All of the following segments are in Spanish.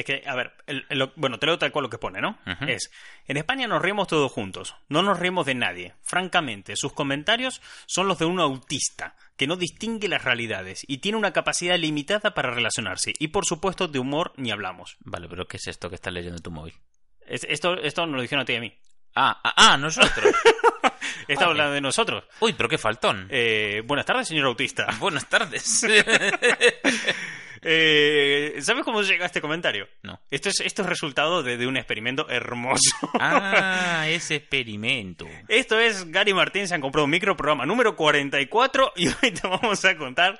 Es que, a ver, el- el- lo- bueno, te leo tal cual lo que pone, ¿no? Es, en España nos reímos todos juntos, no nos reímos de nadie. Francamente, sus comentarios son los de un autista, que no distingue las realidades y tiene una capacidad limitada para relacionarse. Y por supuesto, de humor ni hablamos. Vale, pero ¿qué es esto que estás leyendo en tu móvil? Es- esto, esto nos lo dijeron a ti y a mí. Ah, ah, ah, nosotros. Está Vale. hablando de nosotros. Uy, pero qué faltón. Eh, buenas tardes, señor autista. Buenas tardes. Eh, ¿Sabes cómo llega este comentario? no. Esto es, esto es resultado de, de un experimento hermoso. Ah, ese experimento. Esto es Gary Martín, se han comprado un micro programa número 44 y hoy te vamos a contar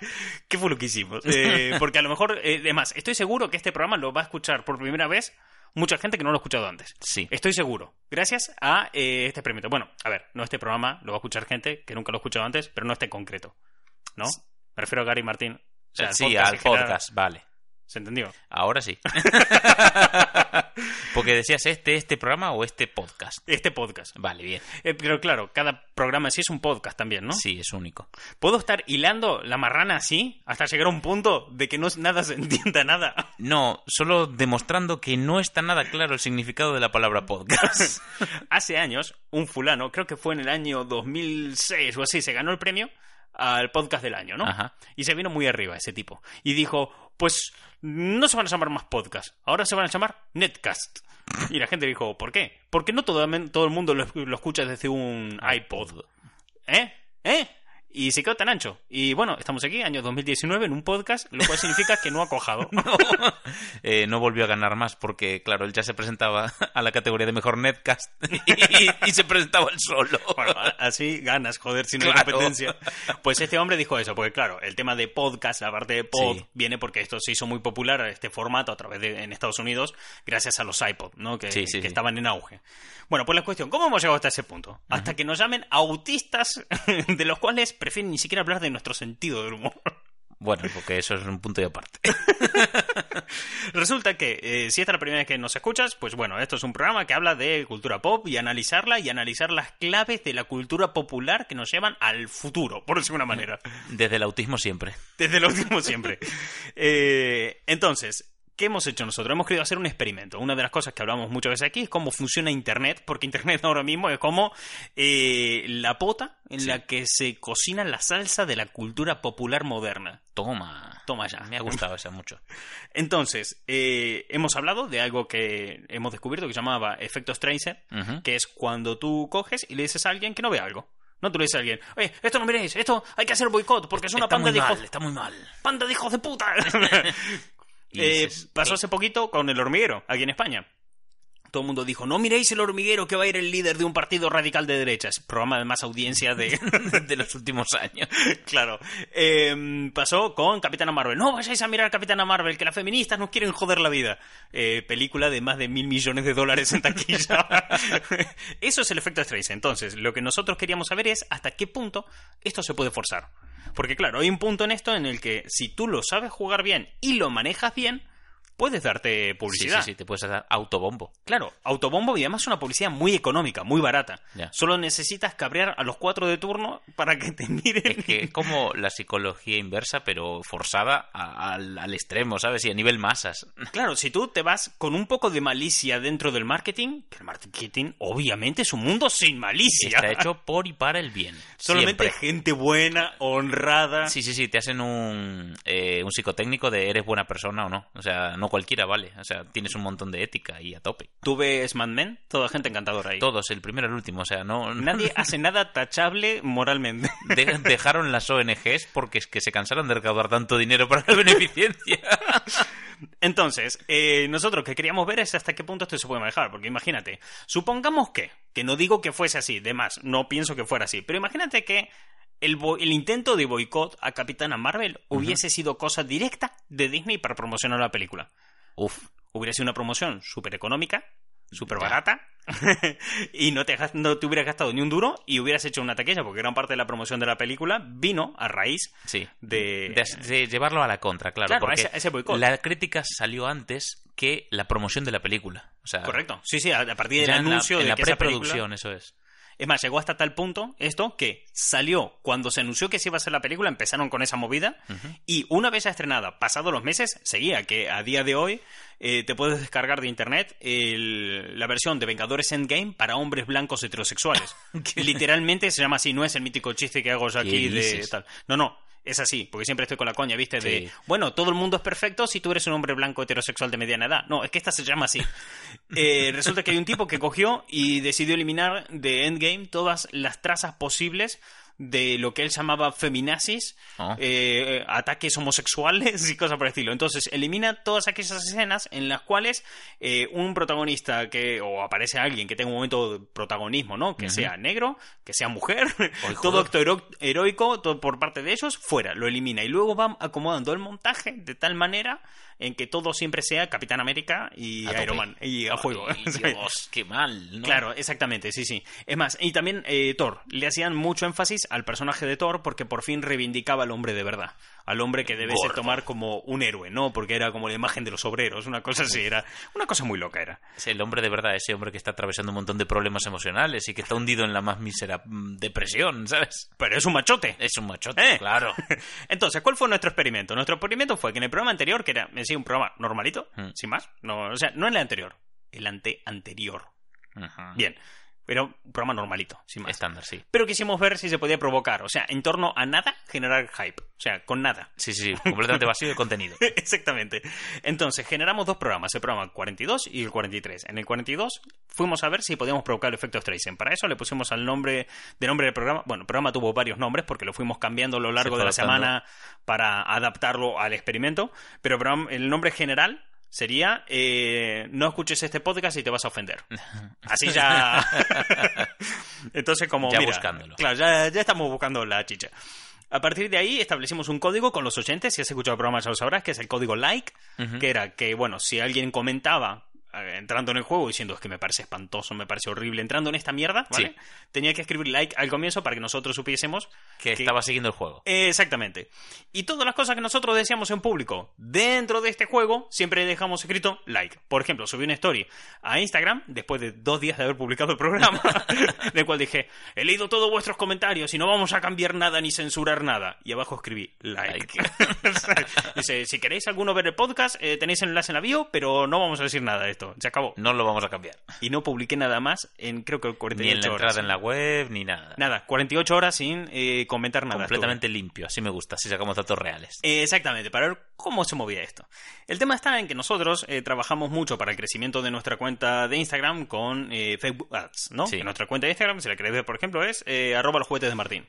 qué fue lo que hicimos. Eh, porque a lo mejor, eh, además, estoy seguro que este programa lo va a escuchar por primera vez mucha gente que no lo ha escuchado antes. Sí. Estoy seguro. Gracias a eh, este experimento. Bueno, a ver, no este programa lo va a escuchar gente que nunca lo ha escuchado antes, pero no este concreto. ¿No? Me refiero a Gary Martín. O sea, sí, al general. podcast, vale. ¿Se entendió? Ahora sí. Porque decías este, este programa o este podcast. Este podcast. Vale, bien. Eh, pero claro, cada programa sí es un podcast también, ¿no? Sí, es único. ¿Puedo estar hilando la marrana así hasta llegar a un punto de que no nada se entienda nada? No, solo demostrando que no está nada claro el significado de la palabra podcast. Hace años, un fulano, creo que fue en el año 2006 o así, se ganó el premio al podcast del año, ¿no? Ajá. Y se vino muy arriba ese tipo. Y dijo, pues no se van a llamar más podcast, ahora se van a llamar Netcast. Y la gente dijo, ¿por qué? Porque no todo, todo el mundo lo, lo escucha desde un iPod. ¿Eh? ¿Eh? Y se quedó tan ancho. Y bueno, estamos aquí, año 2019, en un podcast, lo cual significa que no ha cojado. No. Eh, no volvió a ganar más porque, claro, él ya se presentaba a la categoría de mejor netcast y, y se presentaba él solo. Bueno, así ganas, joder, sin Claro. competencia. Pues este hombre dijo eso, porque claro, el tema de podcast, la parte de pod, Sí. viene porque esto se hizo muy popular, este formato, a través de en Estados Unidos, gracias a los iPod, ¿no? Que, Sí, sí, que sí. estaban en auge. Bueno, pues la cuestión, ¿cómo hemos llegado hasta ese punto? Hasta que nos llamen autistas, de los cuales prefieren ni siquiera hablar de nuestro sentido del humor. Bueno, porque eso es un punto de aparte. Resulta que eh, si esta es la primera vez que nos escuchas, pues bueno, esto es un programa que habla de cultura pop y analizarla y analizar las claves de la cultura popular que nos llevan al futuro, por decirlo de una manera. Desde el autismo siempre. Desde el último siempre. Eh, entonces, ¿qué hemos hecho nosotros? Hemos querido hacer un experimento. Una de las cosas que hablamos muchas veces aquí es cómo funciona Internet, porque Internet ahora mismo es como eh, la pota en Sí. la que se cocina la salsa de la cultura popular moderna. Toma. Toma ya. Me ha gustado esa mucho. Entonces, eh, hemos hablado de algo que hemos descubierto que se llamaba efecto Tracer, que es cuando tú coges y le dices a alguien que no ve algo. No tú le dices a alguien, oye, esto no miréis, esto hay que hacer boicot porque es una está panda muy de hijos, mal, está muy mal. panda de hijos de puta. Eh, dices, pasó "Eh". hace poquito con el hormiguero, aquí en España. Todo el mundo dijo, no miréis el hormiguero que va a ir el líder de un partido radical de derechas. Programa de más audiencia de... de los últimos años. claro. Eh, pasó con Capitana Marvel. No vayáis a mirar Capitana Marvel, que las feministas nos quieren joder la vida. Eh, película de más de mil millones de dólares en taquilla. Eso es el efecto Strays. Entonces, lo que nosotros queríamos saber es hasta qué punto esto se puede forzar. Porque claro, hay un punto en esto en el que si tú lo sabes jugar bien y lo manejas bien, puedes darte Sí, publicidad. sí, sí, te puedes dar autobombo. Claro, autobombo y además una publicidad muy económica, muy barata. Ya. Solo necesitas cabrear a los cuatro de turno para que te miren. Es que es como la psicología inversa, pero forzada a- al, al extremo, ¿sabes? Y a nivel masas. Claro, si tú te vas con un poco de malicia dentro del marketing, que el marketing obviamente es un mundo sin malicia. Está hecho por y para el bien. Solamente Siempre. gente buena, honrada. Sí, sí, sí, te hacen un, eh, un psicotécnico de eres buena persona o no. O sea, no cualquiera vale. O sea, tienes un montón de ética y a tope. Tú ves Mad Men, toda gente encantadora ahí. Todos, el primero el último. O sea, no. Nadie hace nada tachable moralmente. de- dejaron las ONGs porque es que se cansaron de recaudar tanto dinero para la beneficencia. Entonces, eh, nosotros que queríamos ver es hasta qué punto esto se puede manejar, porque imagínate, supongamos que, que no digo que fuese así, de más, no pienso que fuera así, pero imagínate que el, el intento de boicot a Capitana Marvel hubiese sido cosa directa de Disney para promocionar la película. Uf, Hubiera sido una promoción súper económica, súper barata, y no te, no te hubieras gastado ni un duro y hubieras hecho una taquilla, porque gran parte de la promoción de la película vino a raíz sí. de... De, de llevarlo a la contra, claro. Claro, porque ese- ese boicot. la crítica salió antes que la promoción de la película. O sea, Correcto. Sí, sí, a, a partir del la- anuncio en de la, esa película- preproducción, eso es. Es más, llegó hasta tal punto esto que salió cuando se anunció que se iba a hacer la película, empezaron con esa movida y una vez ya estrenada, pasados los meses, seguía que a día de hoy eh, te puedes descargar de internet el- la versión de Vengadores Endgame para hombres blancos heterosexuales. Literalmente se llama así, no es el mítico chiste que hago yo ¿Qué aquí de tal. No, no. Es así, porque siempre estoy con la coña, ¿viste? De, Sí. bueno, todo el mundo es perfecto si tú eres un hombre blanco heterosexual de mediana edad. No, es que esta se llama así. Eh, resulta que hay un tipo que cogió y decidió eliminar de Endgame todas las trazas posibles de lo que él llamaba feminazis, Oh. eh, ataques homosexuales y cosas por el estilo. Entonces, elimina todas aquellas escenas en las cuales eh, un protagonista que, o aparece alguien que tenga un momento de protagonismo, ¿no? Que sea negro, que sea mujer, todo acto hero- heroico todo por parte de ellos, fuera, lo elimina. Y luego va acomodando el montaje de tal manera en que todo siempre sea Capitán América y A. Iron Man y a juego. Ay, Dios, qué mal, ¿no? Claro, exactamente, sí, sí. Es más, y también eh, Thor. Le hacían mucho énfasis al personaje de Thor porque por fin reivindicaba al hombre de verdad. Al hombre que debes de Gordo. tomar como un héroe, ¿no? Porque era como la imagen de los obreros, una cosa así, era una cosa muy loca era. Es el hombre de verdad, ese hombre que está atravesando un montón de problemas emocionales y que está hundido en la más mísera mm, depresión, ¿sabes? Pero es un machote. Es un machote, ¿Eh? claro. Entonces, ¿cuál fue nuestro experimento? Nuestro experimento fue que en el programa anterior, que era en sí un programa normalito, Mm. sin más, no, o sea, no en el anterior, el ante anterior. Bien, pero un programa normalito, sin más. Estándar, sí. Pero quisimos ver si se podía provocar, o sea, en torno a nada, generar hype. O sea, con nada. Sí, sí, sí, completamente vacío de contenido. Exactamente. Entonces, generamos dos programas, el programa 42 y el 43. En el 42 fuimos a ver si podíamos provocar el efecto Streisand. Para eso le pusimos al nombre de nombre del programa. Bueno, el programa tuvo varios nombres porque lo fuimos cambiando a lo largo de la adaptando. semana para adaptarlo al experimento. Pero el nombre general sería eh, No escuches este podcast y te vas a ofender. Así ya... Entonces, como... Ya mira, buscándolo. Claro, ya, ya estamos buscando la chicha. A partir de ahí establecimos un código con los oyentes, si has escuchado el programa ya lo sabrás, que es el código like, que era que, bueno, si alguien comentaba entrando en el juego diciendo es que me parece espantoso, me parece horrible, entrando en esta mierda, ¿vale? Sí. Tenía que escribir like al comienzo para que nosotros supiésemos Que estaba siguiendo el juego. Eh, Exactamente. Y todas las cosas que nosotros decíamos en público dentro de este juego, siempre dejamos escrito like. Por ejemplo, subí una story a Instagram después de dos días de haber publicado el programa, del cual dije, he leído todos vuestros comentarios y no vamos a cambiar nada ni censurar nada. Y abajo escribí like. Dice, si queréis alguno ver el podcast, eh, tenéis el enlace en la bio, pero no vamos a decir nada de esto. Se acabó. No lo vamos a cambiar. Y no publiqué nada más en creo que 48 Ni en la horas. entrada en la web, ni nada. Nada, 48 horas sin eh, comentar nada. Completamente limpio, así me gusta, así sacamos datos reales. Eh, Exactamente, para ver cómo se movía esto. El tema está en que nosotros eh, trabajamos mucho para el crecimiento de nuestra cuenta de Instagram con Facebook Ads, ¿no? Sí. Que nuestra cuenta de Instagram, si la queréis ver, por ejemplo, es arroba los juguetes de Martín.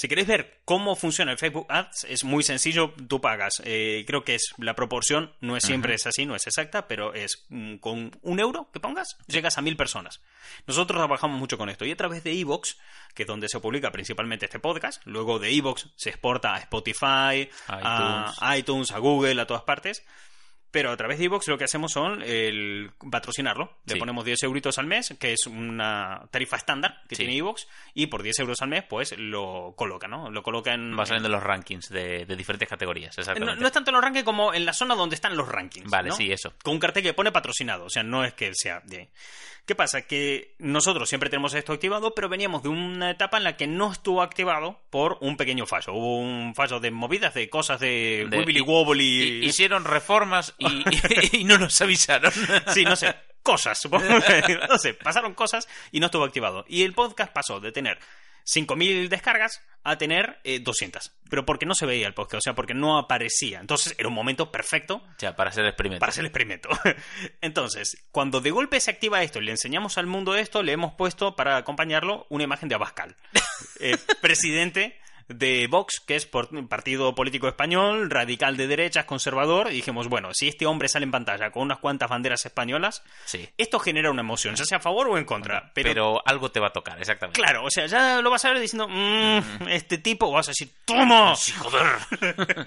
Si queréis ver cómo funciona el Facebook Ads, es muy sencillo, tú pagas. Eh, creo que es la proporción, no es siempre es así, no es exacta, pero es mm, con un euro que pongas, llegas a mil personas. Nosotros trabajamos mucho con esto y a través de Evox, que es donde se publica principalmente este podcast, luego de Evox se exporta a Spotify, a iTunes, a Google, a todas partes. Pero a través de Evox lo que hacemos son el patrocinarlo. Le Sí. ponemos 10 euritos al mes, que es una tarifa estándar que Sí. tiene Evox, y por 10 euros al mes, pues lo coloca, ¿no? Lo coloca en. Va saliendo los rankings de, de diferentes categorías, no, exactamente. no es tanto en los rankings como en la zona donde están los rankings. Vale, ¿no? sí, eso. Con un cartel que pone patrocinado, o sea, no es que sea de... ¿Qué pasa? Que nosotros siempre tenemos esto activado, pero veníamos de una etapa en la que no estuvo activado por un pequeño fallo. Hubo un fallo de movidas, de cosas de, De- wibbly wobbly. hicieron reformas y, y no nos avisaron. Sí, no sé, cosas, supongo. no sé, pasaron cosas y no estuvo activado. Y el podcast pasó de tener 5.000 descargas a tener eh, 200. Pero porque no se veía el podcast, o sea, porque no aparecía. Entonces era un momento perfecto Ya, para hacer el experimento. para hacer el experimento. Entonces, cuando de golpe se activa esto y le enseñamos al mundo esto, le hemos puesto para acompañarlo una imagen de Abascal, eh, presidente de Vox, que es por- partido político español, radical de derechas, conservador, y dijimos, bueno, si este hombre sale en pantalla con unas cuantas banderas españolas, Sí. esto genera una emoción, ya sea a favor o en contra. Pero, Pero, algo te va a tocar, exactamente. claro, o sea, ya lo vas a ver diciendo, "Mm, este tipo, vas a decir, ¡toma! Sí, joder.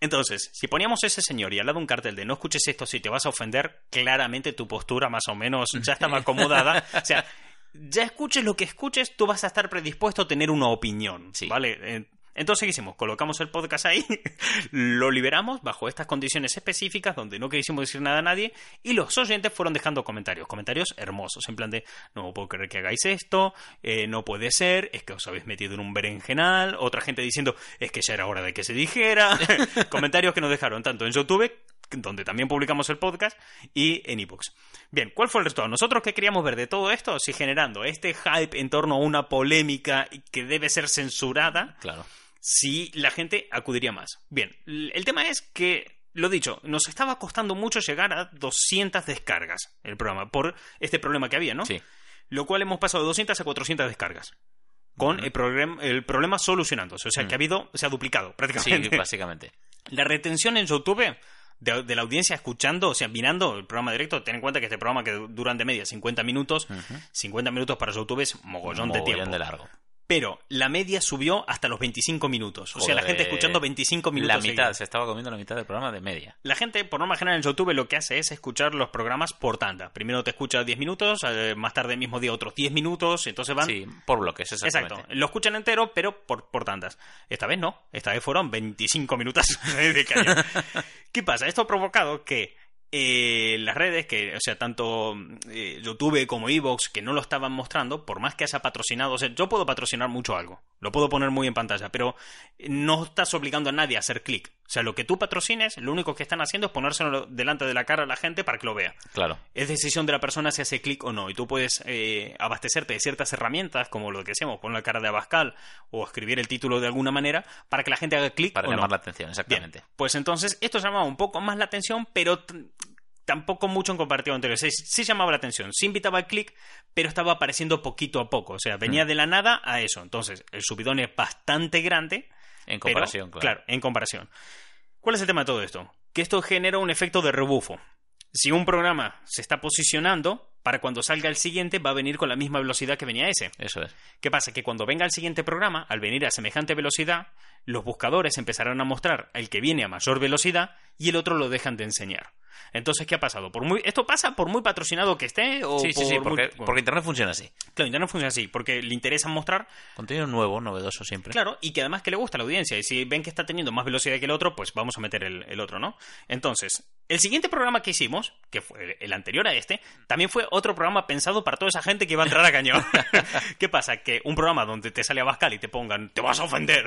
Entonces, si poníamos ese señor y al lado un cartel de no escuches esto si te vas a ofender, claramente tu postura más o menos ya estaba acomodada. o sea, ya escuches lo que escuches, tú vas a estar predispuesto a tener una opinión, Sí. ¿vale? Eh, Entonces, ¿qué hicimos? Colocamos el podcast ahí, lo liberamos bajo estas condiciones específicas donde no quisimos decir nada a nadie y los oyentes fueron dejando comentarios, comentarios hermosos, en plan de, no puedo creer que hagáis esto, eh, no puede ser, es que os habéis metido en un berenjenal, otra gente diciendo, es que ya era hora de que se dijera, comentarios que nos dejaron tanto en YouTube donde también publicamos el podcast, y en ebooks. Bien, ¿cuál fue el resultado? Nosotros que queríamos ver de todo esto, si generando este hype en torno a una polémica que debe ser censurada, Claro. si la gente acudiría más. Bien, el tema es que, lo dicho, nos estaba costando mucho llegar a 200 descargas el programa, por este problema que había, ¿no? Sí. Lo cual hemos pasado de 200 a 400 descargas. Con el, programa- el problema solucionándose. O sea, que ha habido, se ha duplicado Sí, prácticamente. básicamente. La retención en YouTube de, de la audiencia escuchando, o sea, mirando el programa directo, ten en cuenta que este programa que duran de media 50 minutos, 50 minutos para YouTube es mogollón, de tiempo. de largo. Pero la media subió hasta los 25 minutos. O sea, la gente escuchando 25 minutos. La mitad, se estaba comiendo la mitad del programa de media. La gente, por norma general, en YouTube lo que hace es escuchar los programas por tanda. Primero te escucha 10 minutos, eh, más tarde mismo día otros 10 minutos, entonces van... Sí, por bloques, exactamente. Exacto, lo escuchan entero, pero por, por tandas. Esta vez no, esta vez fueron 25 minutos de cañón. ¿Qué pasa? Esto ha provocado que eh, las redes, que, o sea, tanto eh, YouTube como Evox, que no lo estaban mostrando, por más que haya patrocinado, o sea, yo puedo patrocinar mucho algo, lo puedo poner muy en pantalla, pero no estás obligando a nadie a hacer clic. O sea, lo que tú patrocines, lo único que están haciendo es ponérselo delante de la cara a la gente para que lo vea. Claro. Es decisión de la persona si hace clic o no. Y tú puedes eh, abastecerte de ciertas herramientas, como lo que decíamos, poner la cara de Abascal o escribir el título de alguna manera, para que la gente haga clic Para o llamar no. la atención, exactamente. Bien, pues entonces esto llamaba un poco más la atención, pero tampoco mucho en comparativo anterior. Sí, sí llamaba la atención, sí invitaba al clic, pero estaba apareciendo poquito a poco. O sea, venía Hmm. de la nada a eso. Entonces, el subidón es bastante grande. En pero- comparación, claro. en comparación. ¿Cuál es el tema de todo esto? Que esto genera un efecto de rebufo. Si un programa se está posicionando, para cuando salga el siguiente va a venir con la misma velocidad que venía ese. Eso es. ¿Qué pasa? Que cuando venga el siguiente programa, al venir a semejante velocidad, los buscadores empezarán a mostrar el que viene a mayor velocidad y el otro lo dejan de enseñar. Entonces, ¿qué ha pasado? Por muy, ¿Esto pasa por muy patrocinado que esté? O Sí, sí, sí, por muy- porque, porque Internet funciona así. Claro, Internet funciona así, porque le interesa mostrar Contenido nuevo, novedoso siempre. Claro, y que además que le gusta a la audiencia. Y si ven que está teniendo más velocidad que el otro, pues vamos a meter el, el otro, ¿no? Entonces, el siguiente programa que hicimos, que fue el anterior a este, también fue otro programa pensado para toda esa gente que iba a entrar a cañón. ¿Qué pasa? Que un programa donde te sale a Bascal y te pongan, te vas a ofender,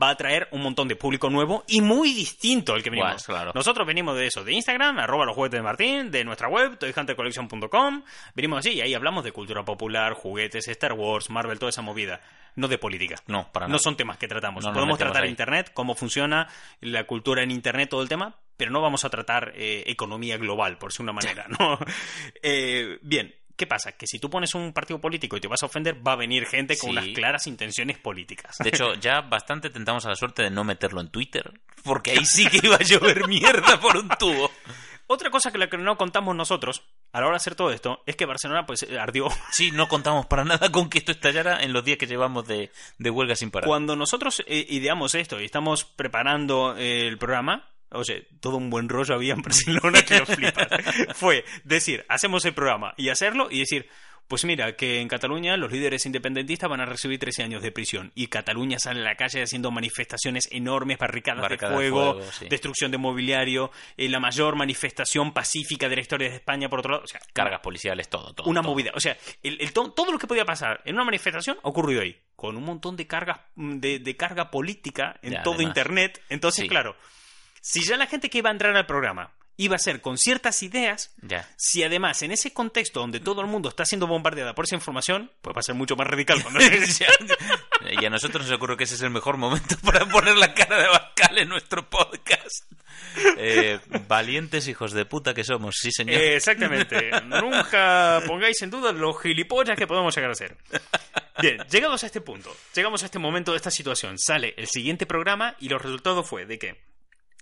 va a atraer un montón de público nuevo y muy distinto al que venimos. Pues, claro. Nosotros venimos de eso, de Instagram, arroba los juguetes de Martín, de nuestra web, toyhuntercollection.com. Venimos así y ahí hablamos de cultura popular, juguetes, Star Wars, Marvel, toda esa movida. No de política. No, para No nada. son temas que tratamos. No Podemos tratar ahí. Internet, cómo funciona la cultura en Internet, todo el tema, pero no vamos a tratar eh, economía global, por si una manera, ¿no? Eh, bien, ¿qué pasa? Que si tú pones un partido político y te vas a ofender, va a venir gente con Sí. unas claras intenciones políticas. De hecho, ya bastante tentamos a la suerte de no meterlo en Twitter, porque ahí sí que iba a llover mierda por un tubo. Otra cosa que la que no contamos nosotros a la hora de hacer todo esto es que Barcelona pues eh, ardió. Sí, no contamos para nada con que esto estallara en los días que llevamos de, de huelga sin parar. Cuando nosotros eh, ideamos esto y estamos preparando eh, el programa, oye, todo un buen rollo había en Barcelona que lo flipas. Fue decir, hacemos el programa y hacerlo y decir, pues mira, que en Cataluña los líderes independentistas van a recibir 13 años de prisión y Cataluña sale a la calle haciendo manifestaciones enormes, barricadas, de de fuego, sí. destrucción de mobiliario, eh, la mayor manifestación pacífica de la historia de España, por otro lado. O sea, Cargas policiales, todo, todo. una todo. movida. O sea, el, el to- todo lo que podía pasar en una manifestación ha ocurrido ahí. Con un montón de cargas mm, de, de carga política en Ya, todo además. internet. Entonces, Sí. claro, si ya la gente que iba a entrar al programa iba a ser con ciertas ideas, Ya. si además en ese contexto donde todo el mundo está siendo bombardeada por esa información, pues va a ser mucho más radical. cuando- y a nosotros nos ocurre que ese es el mejor momento para poner la cara de Bascal en nuestro podcast. Eh, valientes hijos de puta que somos, sí señor. Eh, Exactamente. Nunca pongáis en duda los gilipollas que podemos llegar a ser. Bien, llegados a este punto, llegamos a este momento de esta situación, sale el siguiente programa y los resultados fue de que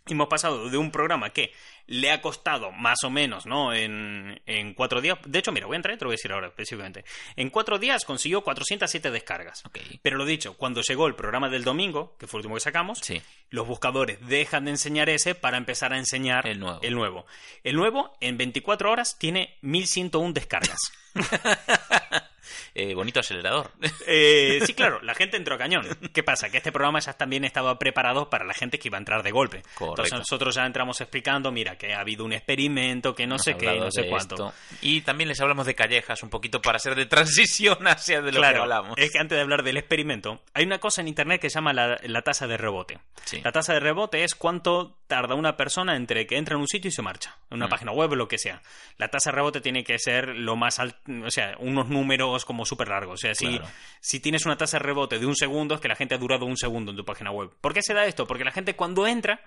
hemos pasado de un programa que le ha costado más o menos, ¿no? En, en cuatro días. De hecho, mira, voy a entrar y te lo voy a decir ahora específicamente. En cuatro días consiguió 407 descargas. Pero lo dicho, cuando llegó el programa del domingo, que fue el último que sacamos, Sí. los buscadores dejan de enseñar ese para empezar a enseñar El nuevo. El nuevo, El nuevo, en 24 horas tiene 1101 descargas. Eh, bonito acelerador. Eh, sí, claro, la gente entró a cañón. ¿Qué pasa? Que este programa ya también estaba preparado para la gente que iba a entrar de golpe. Correcto. Entonces nosotros ya entramos explicando, mira, que ha habido un experimento, que no sé qué, no sé cuánto. esto. Y también les hablamos de callejas un poquito para ser de transición hacia de lo claro, que hablamos. es que antes de hablar del experimento, hay una cosa en internet que se llama la, la tasa de rebote. Sí. La tasa de rebote es cuánto tarda una persona entre que entra en un sitio y se marcha, en una Mm. página web o lo que sea. La tasa de rebote tiene que ser lo más alto, o sea, unos números como súper largos. O sea, si, Claro. si tienes una tasa de rebote de un segundo, es que la gente ha durado un segundo en tu página web. ¿Por qué se da esto? Porque la gente cuando entra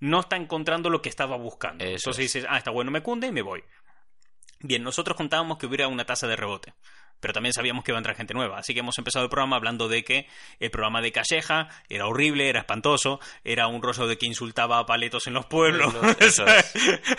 no está encontrando lo que estaba buscando. Eso Entonces es. dices, ah, está bueno, me cunde y me voy. Bien, nosotros contábamos que hubiera una tasa de rebote, pero también sabíamos que iba a entrar gente nueva, así que hemos empezado el programa hablando de que el programa de Calleja era horrible, era espantoso, era un rollo de que insultaba a paletos en los pueblos. Eso es.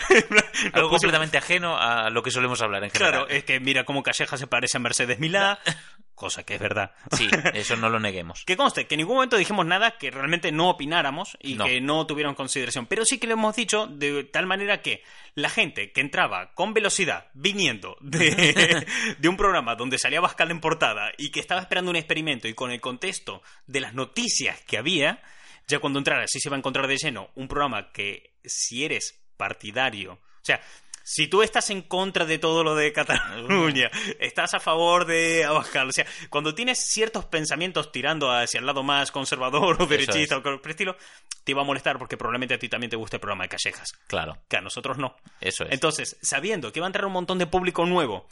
Algo completamente ajeno a lo que solemos hablar en general. Claro, es que mira cómo Calleja se parece a Mercedes Milá, cosa que es verdad. Sí, eso no lo neguemos. Que conste, que en ningún momento dijimos nada que realmente no opináramos y No. que no tuvieran consideración. Pero sí que lo hemos dicho de tal manera que la gente que entraba con velocidad viniendo de, de un programa donde salía Bascal en portada y que estaba esperando un experimento y con el contexto de las noticias que había, ya cuando entrara sí se va a encontrar de lleno un programa que si eres partidario, o sea, si tú estás en contra de todo lo de Cataluña, estás a favor de Abascal, o sea, cuando tienes ciertos pensamientos tirando hacia el lado más conservador o derechista es. o por el estilo, te iba a molestar porque probablemente a ti también te guste el programa de Callejas, Claro, que a nosotros no. eso es. Entonces, sabiendo que iba a entrar un montón de público nuevo,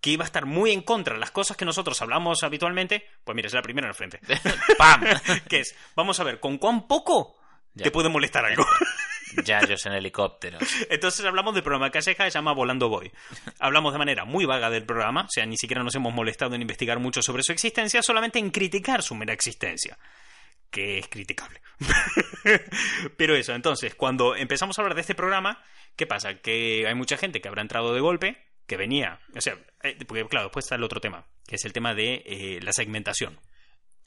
que iba a estar muy en contra de las cosas que nosotros hablamos habitualmente, pues mira, es la primera en el frente. ¡Pam! que es, vamos a ver, ¿con cuán poco Ya. te puede molestar algo? Yayos en helicóptero. Entonces hablamos del programa que se llama Volando Voy. Hablamos de manera muy vaga del programa, o sea, ni siquiera nos hemos molestado en investigar mucho sobre su existencia, solamente en criticar su mera existencia. Que es criticable. Pero eso, entonces, cuando empezamos a hablar de este programa, ¿qué pasa? Que hay mucha gente que habrá entrado de golpe, que venía, o sea, eh, porque claro, después está el otro tema, que es el tema de eh, la segmentación.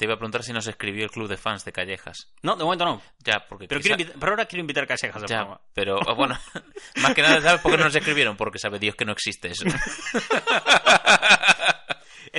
Te iba a preguntar si nos escribió el club de fans de Callejas. No, de momento no. Ya, porque Pero, quizá- invitar- pero ahora quiero invitar a Callejas al Ya, programa. pero bueno, más que nada, ¿sabes por qué no nos escribieron? Porque sabe Dios que no existe eso.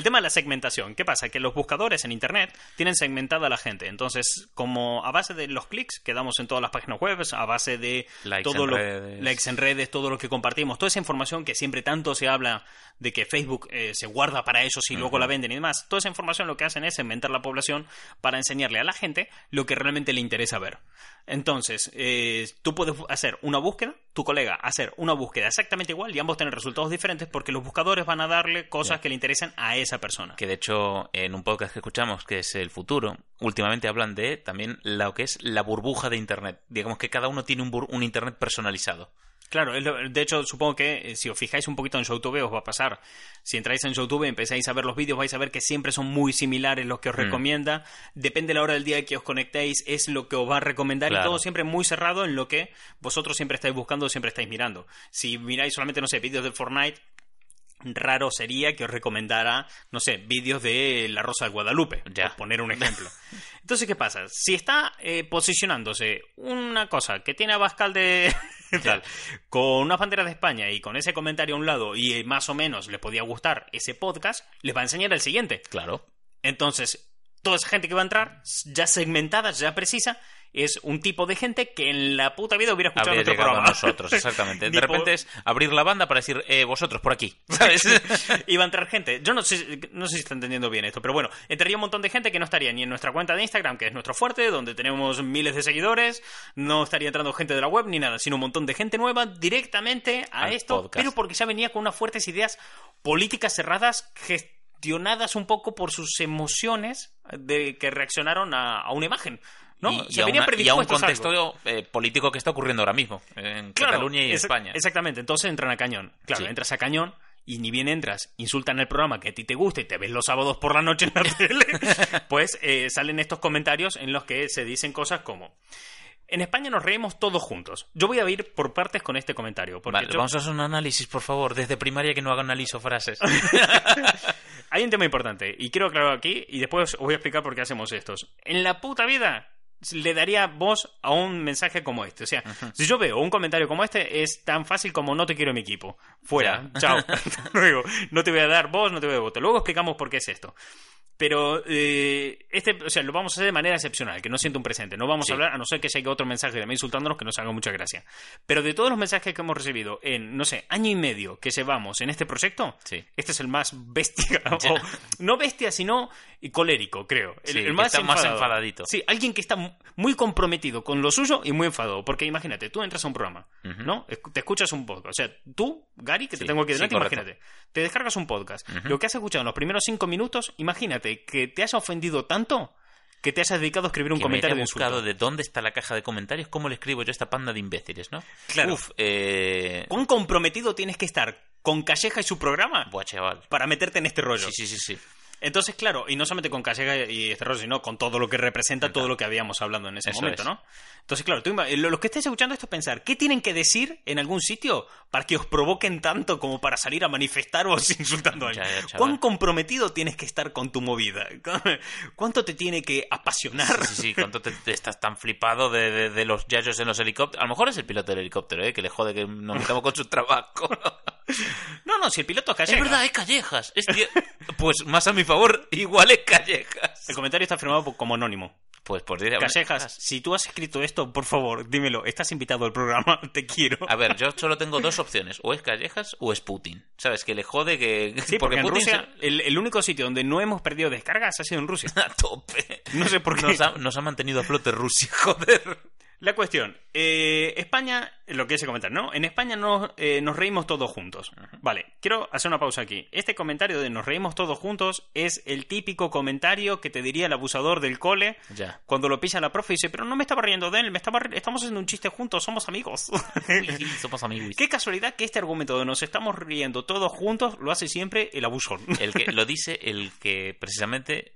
El tema de la segmentación. ¿Qué pasa? Que los buscadores en Internet tienen segmentada a la gente. Entonces, como a base de los clics que damos en todas las páginas web, a base de Likes todo en lo, redes. likes en redes, todo lo que compartimos, toda esa información que siempre tanto se habla de que Facebook eh, se guarda para ellos y luego la venden y demás, toda esa información lo que hacen es segmentar la población para enseñarle a la gente lo que realmente le interesa ver. Entonces, eh, tú puedes hacer una búsqueda, tu colega hacer una búsqueda exactamente igual y ambos tener resultados diferentes porque los buscadores van a darle cosas que le interesan a esa persona. que de hecho, en un podcast que escuchamos, que es El Futuro, últimamente hablan de también lo que es la burbuja de Internet. Digamos que cada uno tiene un, bur- un Internet personalizado. Claro, de hecho supongo que eh, si os fijáis un poquito en YouTube os va a pasar. Si entráis en YouTube y empezáis a ver los vídeos vais a ver que siempre son muy similares los que os Mm. recomienda. Depende de la hora del día que os conectéis, es lo que os va a recomendar y todo siempre muy cerrado en lo que vosotros siempre estáis buscando, siempre estáis mirando. Si miráis solamente, no sé, vídeos de Fortnite, raro sería que os recomendara, no sé, vídeos de La Rosa de Guadalupe, Ya. por poner un ejemplo. Entonces, ¿qué pasa? Si está eh, posicionándose una cosa que tiene a Bascal de tal, con una bandera de España y con ese comentario a un lado y eh, más o menos le podía gustar ese podcast, les va a enseñar el siguiente. Claro. Entonces, toda esa gente que va a entrar, ya segmentada, ya precisa, es un tipo de gente que en la puta vida hubiera escuchado Habría nuestro a programa. nosotros, exactamente. De repente es abrir la banda para decir, eh, vosotros por aquí, ¿sabes? Iba a entrar gente. Yo no sé, no sé si está entendiendo bien esto, pero bueno, entraría un montón de gente que no estaría ni en nuestra cuenta de Instagram, que es nuestro fuerte, donde tenemos miles de seguidores, no estaría entrando gente de la web ni nada, sino un montón de gente nueva directamente a Al esto, podcast. pero porque ya venía con unas fuertes ideas políticas cerradas, gestionadas un poco por sus emociones de que reaccionaron a, a una imagen. ¿No? y, O y a venían una- y a un a contexto eh, político que está ocurriendo ahora mismo en Claro, Cataluña y España. Exactamente, entonces entran a cañón. Claro, Sí. entras a cañón y ni bien entras, insultan el programa que a ti te gusta y te ves los sábados por la noche en la tele, pues eh, salen estos comentarios en los que se dicen cosas como... En España nos reímos todos juntos. Yo voy a ir por partes con este comentario. Porque Vale, yo- Vamos a hacer un análisis, por favor, desde primaria que no haga analizo frases. Hay un tema importante y quiero aclarar aquí y después os voy a explicar por qué hacemos estos. En la puta vida le daría voz a un mensaje como este. O sea, si yo veo un comentario como este, es tan fácil como no te quiero en mi equipo. Fuera, chao. Hasta Luego, no te voy a dar voz, no te voy a dar voto. Luego explicamos por qué es esto. Pero eh, este, o sea, lo vamos a hacer de manera excepcional, que no siente un presente. No vamos Sí. a hablar, a no ser que llegue otro mensaje de mí insultándonos que nos haga mucha gracia. Pero de todos los mensajes que hemos recibido en, no sé, año y medio que llevamos en este proyecto, Sí. este es el más bestia. o- no bestia, sino colérico, creo. El, Sí, el que más, está más enfadado. enfadadito. Sí, alguien que está mu- muy comprometido con lo suyo y muy enfadado. Porque imagínate, tú entras a un programa, ¿no? Te escuchas un podcast. O sea, tú, Gary, que te Sí, tengo aquí sí, delante, correcto. imagínate. Te descargas un podcast. Lo que has escuchado en los primeros cinco minutos, imagínate que te has ofendido tanto que te has dedicado a escribir un que me comentario de insulto. buscado de dónde está la caja de comentarios, cómo le escribo yo a esta panda de imbéciles, ¿no? Claro. Uf, eh... ¿Cuán comprometido tienes que estar con Calleja y su programa Buah, chaval. para meterte en este rollo? Sí, sí, sí, sí. Entonces, claro, y no solamente con Calleja y rollo, sino con todo lo que representa todo lo que habíamos hablando en ese Eso momento, es. ¿no? Entonces, claro, tú, lo- los que estéis escuchando esto pensar, ¿qué tienen que decir en algún sitio para que os provoquen tanto como para salir a manifestaros insultando a alguien? Ya, ya, chaval. ¿Cuán comprometido tienes que estar con tu movida? ¿Cuánto te tiene que apasionar? Sí, sí, cuánto te, te estás tan flipado de, de- de los yayos en los helicópteros. A lo mejor es el piloto del helicóptero, ¿eh? Que le jode que nos metamos con su trabajo. No, no, si el piloto es Calleja. es verdad, es Callejas. Es tío- Pues más a mi favor, igual es Callejas. El comentario está firmado como anónimo. Pues por decir... Callejas, si tú has escrito esto, por favor, dímelo. Estás invitado al programa, te quiero. A ver, yo solo tengo dos opciones. O es Callejas o es Putin. ¿Sabes? Que le jode que... Sí, porque, en Putin Rusia, el, el único sitio donde no hemos perdido descargas ha sido en Rusia. A tope. No sé por qué. Nos ha, nos ha mantenido a flote Rusia, joder. La cuestión, eh, España, lo que se comentar, ¿no? En España nos, eh, nos reímos todos juntos. Vale, quiero hacer una pausa aquí. Este comentario de nos reímos todos juntos es el típico comentario que te diría el abusador del cole Ya. cuando lo pilla la profe y dice, pero no me estaba riendo de él, me estaba estamos haciendo un chiste juntos, somos amigos. Sí, somos amigos. Qué casualidad que este argumento de nos estamos riendo todos juntos lo hace siempre el abusón. El que lo dice el que precisamente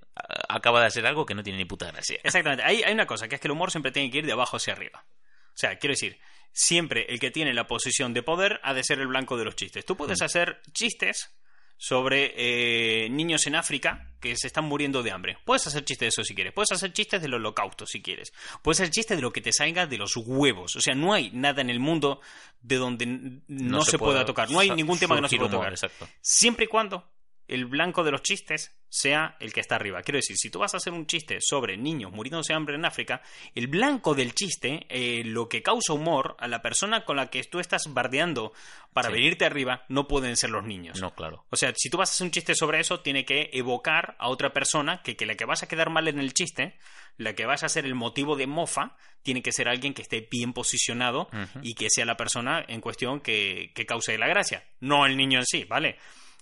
acaba de hacer algo que no tiene ni puta gracia. Exactamente. Hay, hay una cosa, que es que el humor siempre tiene que ir de abajo hacia arriba. O sea, quiero decir, siempre el que tiene la posición de poder ha de ser el blanco de los chistes. Tú puedes hacer chistes sobre eh, niños en África que se están muriendo de hambre. Puedes hacer chistes de eso si quieres. Puedes hacer chistes del holocausto si quieres. Puedes hacer chistes de lo que te salga de los huevos. O sea, no hay nada en el mundo de donde n- no, se, pueda tocar. No hay ningún tema que no se pueda tocar. Exacto. Siempre y cuando el blanco de los chistes sea el que está arriba. Quiero decir, si tú vas a hacer un chiste sobre niños muriéndose de hambre en África, el blanco del chiste, eh, lo que causa humor a la persona con la que tú estás bardeando para Sí. venirte arriba, no pueden ser los niños. No, claro. O sea, si tú vas a hacer un chiste sobre eso, tiene que evocar a otra persona que, que la que vas a quedar mal en el chiste, la que vas a ser el motivo de mofa, tiene que ser alguien que esté bien posicionado y que sea la persona en cuestión que, que cause la gracia, no el niño en sí, ¿vale?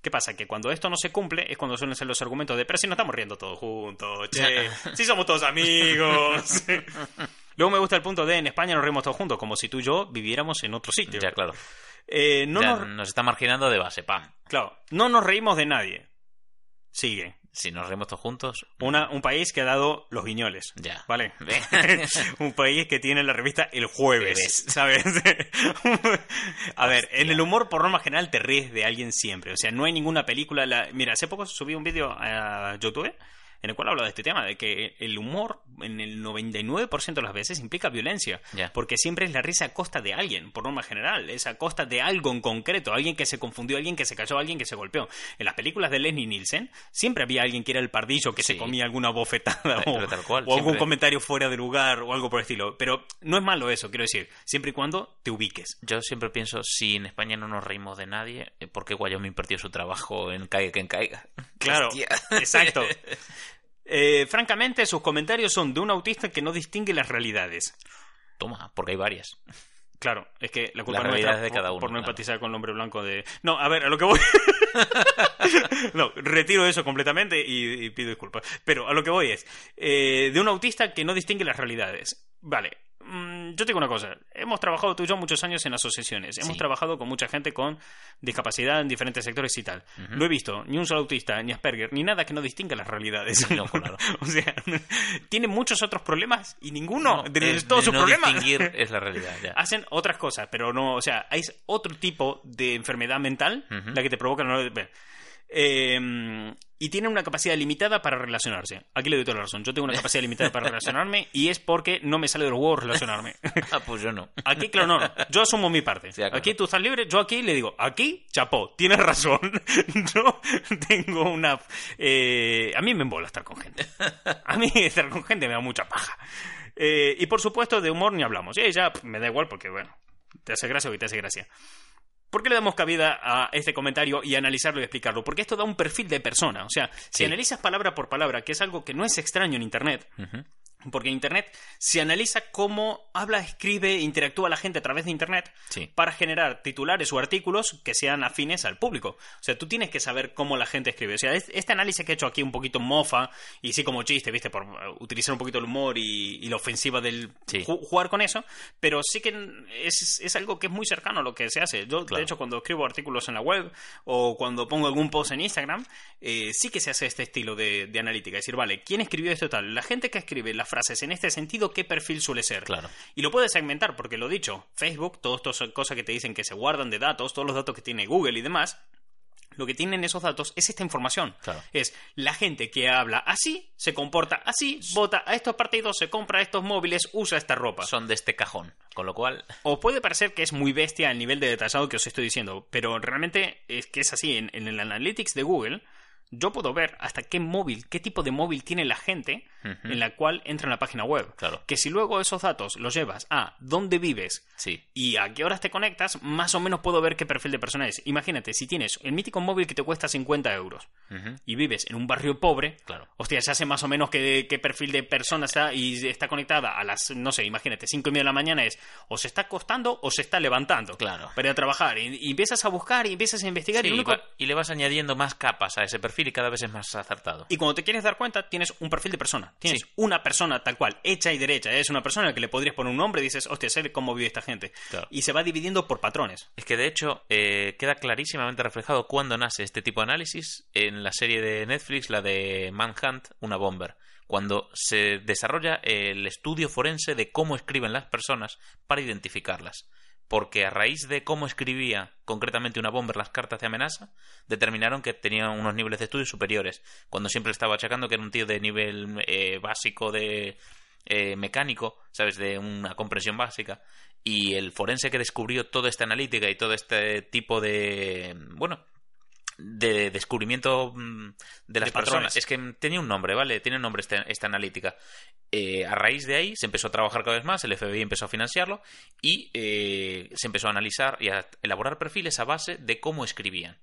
¿Qué pasa? Que cuando esto no se cumple es cuando suelen ser los argumentos de, pero si nos estamos riendo todos juntos, che, si somos todos amigos. Luego me gusta el punto de, en España nos reímos todos juntos, como si tú y yo viviéramos en otro sitio. Ya, claro. Eh, no Ya nos, nos está marginando de base, pam. claro, no nos reímos de nadie. Sigue. Si nos reímos todos juntos, Una, un país que ha dado los guiñoles. ya. ¿Vale? un país que tiene la revista El Jueves. ¿sabes? a ver, en el humor por norma general te ríes de alguien siempre. O sea, no hay ninguna película... la- Mira, hace poco subí un vídeo a YouTube en el cual habla de este tema, de que el humor en el 99% de las veces implica violencia. Porque siempre es la risa a costa de alguien, por norma general. Es a costa de algo en concreto. Alguien que se confundió, alguien que se cayó, alguien que se golpeó. En las películas de Leslie Nielsen siempre había alguien que era el pardillo que se comía alguna bofetada o, tal cual, o algún comentario fuera de lugar o algo por el estilo. Pero no es malo eso, quiero decir, siempre y cuando te ubiques. Yo siempre pienso, si en España no nos reímos de nadie, ¿por qué Wyoming perdió su trabajo en Caiga quien caiga? Claro, Hostia. exacto. Eh, francamente, sus comentarios son de un autista que no distingue las realidades. Toma, porque hay varias. Claro, es que la culpa La no realidad es de cada uno, por no claro. empatizar con el hombre blanco de... No, a ver, a lo que voy... no, retiro eso completamente y, y pido disculpas. Pero a lo que voy es, eh, de un autista que no distingue las realidades. Vale, mm, yo te digo una cosa, hemos trabajado tú y yo muchos años en asociaciones, hemos Sí. trabajado con mucha gente con discapacidad en diferentes sectores y tal. No he visto ni un solo autista, ni Asperger, ni nada que no distinga las realidades. No, claro. o sea, tiene muchos otros problemas y ninguno No, de es- todos de sus no problemas distinguir es la realidad, ya. hacen otras cosas, pero no, o sea, hay otro tipo de enfermedad mental la que te provoca no-. Eh, y tienen una capacidad limitada para relacionarse. Aquí le doy toda la razón. Yo tengo una capacidad limitada para relacionarme y es porque no me sale de los huevos relacionarme. Ah, pues yo no. Aquí, claro, no, no. Yo asumo mi parte. Sí, claro. Aquí tú estás libre, yo aquí le digo, aquí, chapó, tienes razón. Yo tengo una... eh, a mí me embola estar con gente. A mí estar con gente me da mucha paja. Eh, y por supuesto, de humor ni hablamos. Y ya me da igual porque, bueno, te hace gracia o te hace gracia. ¿Por qué le damos cabida a este comentario y analizarlo y explicarlo? Porque esto da un perfil de persona. O sea, si Sí. analizas palabra por palabra, que es algo que no es extraño en Internet. Porque Internet se analiza cómo habla, escribe, interactúa la gente a través de Internet Sí. para generar titulares o artículos que sean afines al público. O sea, tú tienes que saber cómo la gente escribe. O sea, es- este análisis que he hecho aquí un poquito mofa y sí como chiste, ¿viste? Por eh, utilizar un poquito el humor y, y la ofensiva del Sí. ju- jugar con eso, pero sí que es, es algo que es muy cercano a lo que se hace. Yo, Claro. de hecho, cuando escribo artículos en la web o cuando pongo algún post en Instagram, eh, sí que se hace este estilo de, de analítica. Es decir, vale, ¿quién escribió esto tal? La gente que escribe las frases en este sentido, ¿qué perfil suele ser? Claro. Y lo puedes segmentar, porque lo dicho, Facebook, todas estas cosas que te dicen que se guardan de datos, todos los datos que tiene Google y demás, lo que tienen esos datos es esta información. Claro. Es la gente que habla así, se comporta así, vota a estos partidos, se compra estos móviles, usa esta ropa. Son de este cajón. Con lo cual, Os puede parecer que es muy bestia el nivel de detallado que os estoy diciendo, pero realmente es que es así. En, en el Analytics de Google, yo puedo ver hasta qué móvil, qué tipo de móvil tiene la gente en la cual entra en la página web. Claro. Que si luego esos datos los llevas a dónde vives sí. y a qué horas te conectas, más o menos puedo ver qué perfil de persona es. Imagínate, si tienes el mítico móvil que te cuesta 50 euros y vives en un barrio pobre, Claro. hostia, ya sé más o menos qué, qué perfil de persona está y está conectada a las, no sé, imagínate, 5 y media de la mañana es o se está acostando o se está levantando Claro. para ir a trabajar. Y, y empiezas a buscar y empiezas a investigar Sí, y, único- y le vas añadiendo más capas a ese perfil y cada vez es más acertado. y cuando te quieres dar cuenta, tienes un perfil de persona. Tienes Sí. una persona tal cual, hecha y derecha. Es una persona a la que le podrías poner un nombre y dices, hostia, sé cómo vive esta gente. Claro. Y se va dividiendo por patrones. Es que de hecho eh, queda clarísimamente reflejado cuando nace este tipo de análisis en la serie de Netflix, la de Manhunt, una bomber. Cuando se desarrolla el estudio forense de cómo escriben las personas para identificarlas. Porque a raíz de cómo escribía concretamente una bomber las cartas de amenaza, determinaron que tenía unos niveles de estudio superiores. Cuando siempre estaba achacando que era un tío de nivel eh, básico de eh, mecánico, ¿sabes? De una compresión básica. Y el forense que descubrió toda esta analítica y todo este tipo de. Bueno. De descubrimiento mm, de las De personas. Es que tenía un nombre, ¿vale? Tiene un nombre esta, esta analítica. Eh, a raíz de ahí se empezó a trabajar cada vez más, el FBI empezó a financiarlo y eh, se empezó a analizar y a elaborar perfiles a base de cómo escribían.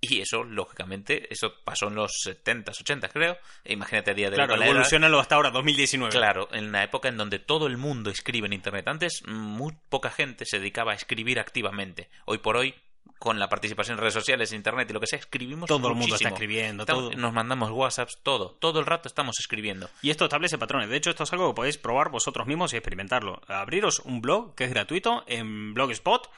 Y eso, lógicamente, eso pasó en los 70s, 80 creo. E imagínate a día de hoy Claro, evolucionalo hasta ahora, 2019. Claro, en la época en donde todo el mundo escribe en Internet. Antes muy poca gente se dedicaba a escribir activamente. Hoy por hoy, con la participación en redes sociales, Internet y lo que sea, escribimos Todo el mundo está escribiendo, Estamos- todo. Nos mandamos WhatsApps, todo. Todo el rato estamos escribiendo. Y esto establece patrones. De hecho, esto es algo que podéis probar vosotros mismos y experimentarlo. Abriros un blog que es gratuito en Blogspot,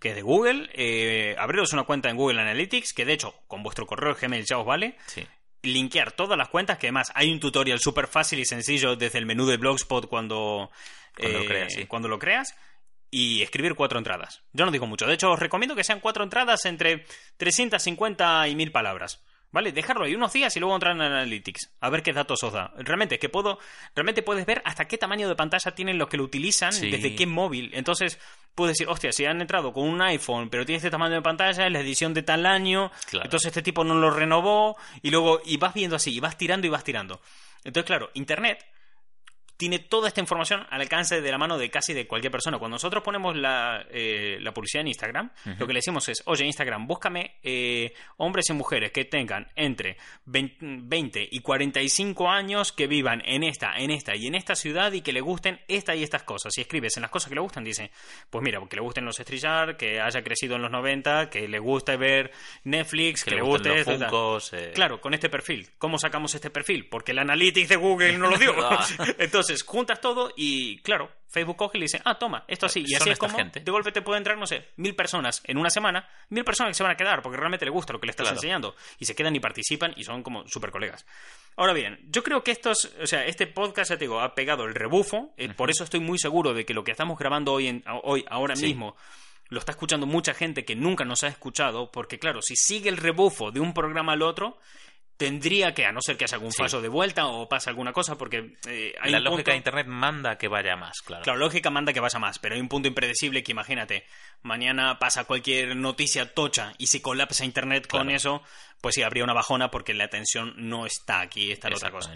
que es de Google. Eh, abriros una cuenta en Google Analytics, que de hecho, con vuestro correo Gmail ya os vale. Sí. Linkear todas las cuentas, que además hay un tutorial súper fácil y sencillo desde el menú de Blogspot cuando, Cuando lo eh, creas, sí. cuando lo creas. Y escribir cuatro entradas. Yo no digo mucho. De hecho, os recomiendo que sean cuatro entradas entre 350 y 1000 palabras. ¿Vale? Dejarlo ahí unos días y luego entrar en Analytics. A ver qué datos os da. Realmente, que puedo. Realmente puedes ver hasta qué tamaño de pantalla tienen los que lo utilizan, Sí. desde qué móvil. Entonces, puedes decir, hostia, si han entrado con un iPhone, pero tiene este tamaño de pantalla, es la edición de tal año. Claro. Entonces, este tipo no lo renovó. Y luego, y vas viendo así, y vas tirando y vas tirando. Entonces, claro, Internet tiene toda esta información al alcance de la mano de casi de cualquier persona. Cuando nosotros ponemos la, eh, la publicidad en Instagram, lo que le decimos es, oye, Instagram, búscame eh, hombres y mujeres que tengan entre 20 20 y 45 años que vivan en esta, en esta y en esta ciudad y que le gusten esta y estas cosas. Y escribes en las cosas que le gustan, dice, pues mira, que le gusten los estrellar, que haya crecido en los 90, que le guste ver Netflix, que, Que le guste los eh. Claro, con este perfil. ¿Cómo sacamos este perfil? Porque el Analytics de Google no lo dio. Ah. Entonces, juntas todo y, claro, Facebook coge y le dice, ah, toma, esto así. Y así es como gente. de golpe te puede entrar, no sé, mil personas en una semana, mil personas que se van a quedar porque realmente le gusta lo que le estás Claro. enseñando. Y se quedan y participan y son como súper colegas. Ahora bien, yo creo que estos, o sea, este podcast, ya te digo, ha pegado el rebufo. eh, Por eso estoy muy seguro de que lo que estamos grabando hoy, en, hoy ahora Sí. mismo, lo está escuchando mucha gente que nunca nos ha escuchado, porque claro, si sigue el rebufo de un programa al otro, tendría que, a no ser que haya algún Sí. fallo de vuelta o pase alguna cosa, porque eh, hay la un lógica punto- de Internet manda que vaya más, claro. Claro, lógica manda que vaya más, pero hay un punto impredecible que imagínate, mañana pasa cualquier noticia tocha y si colapsa internet con eso, pues sí, habría una bajona porque la atención no está aquí, está en otra cosa.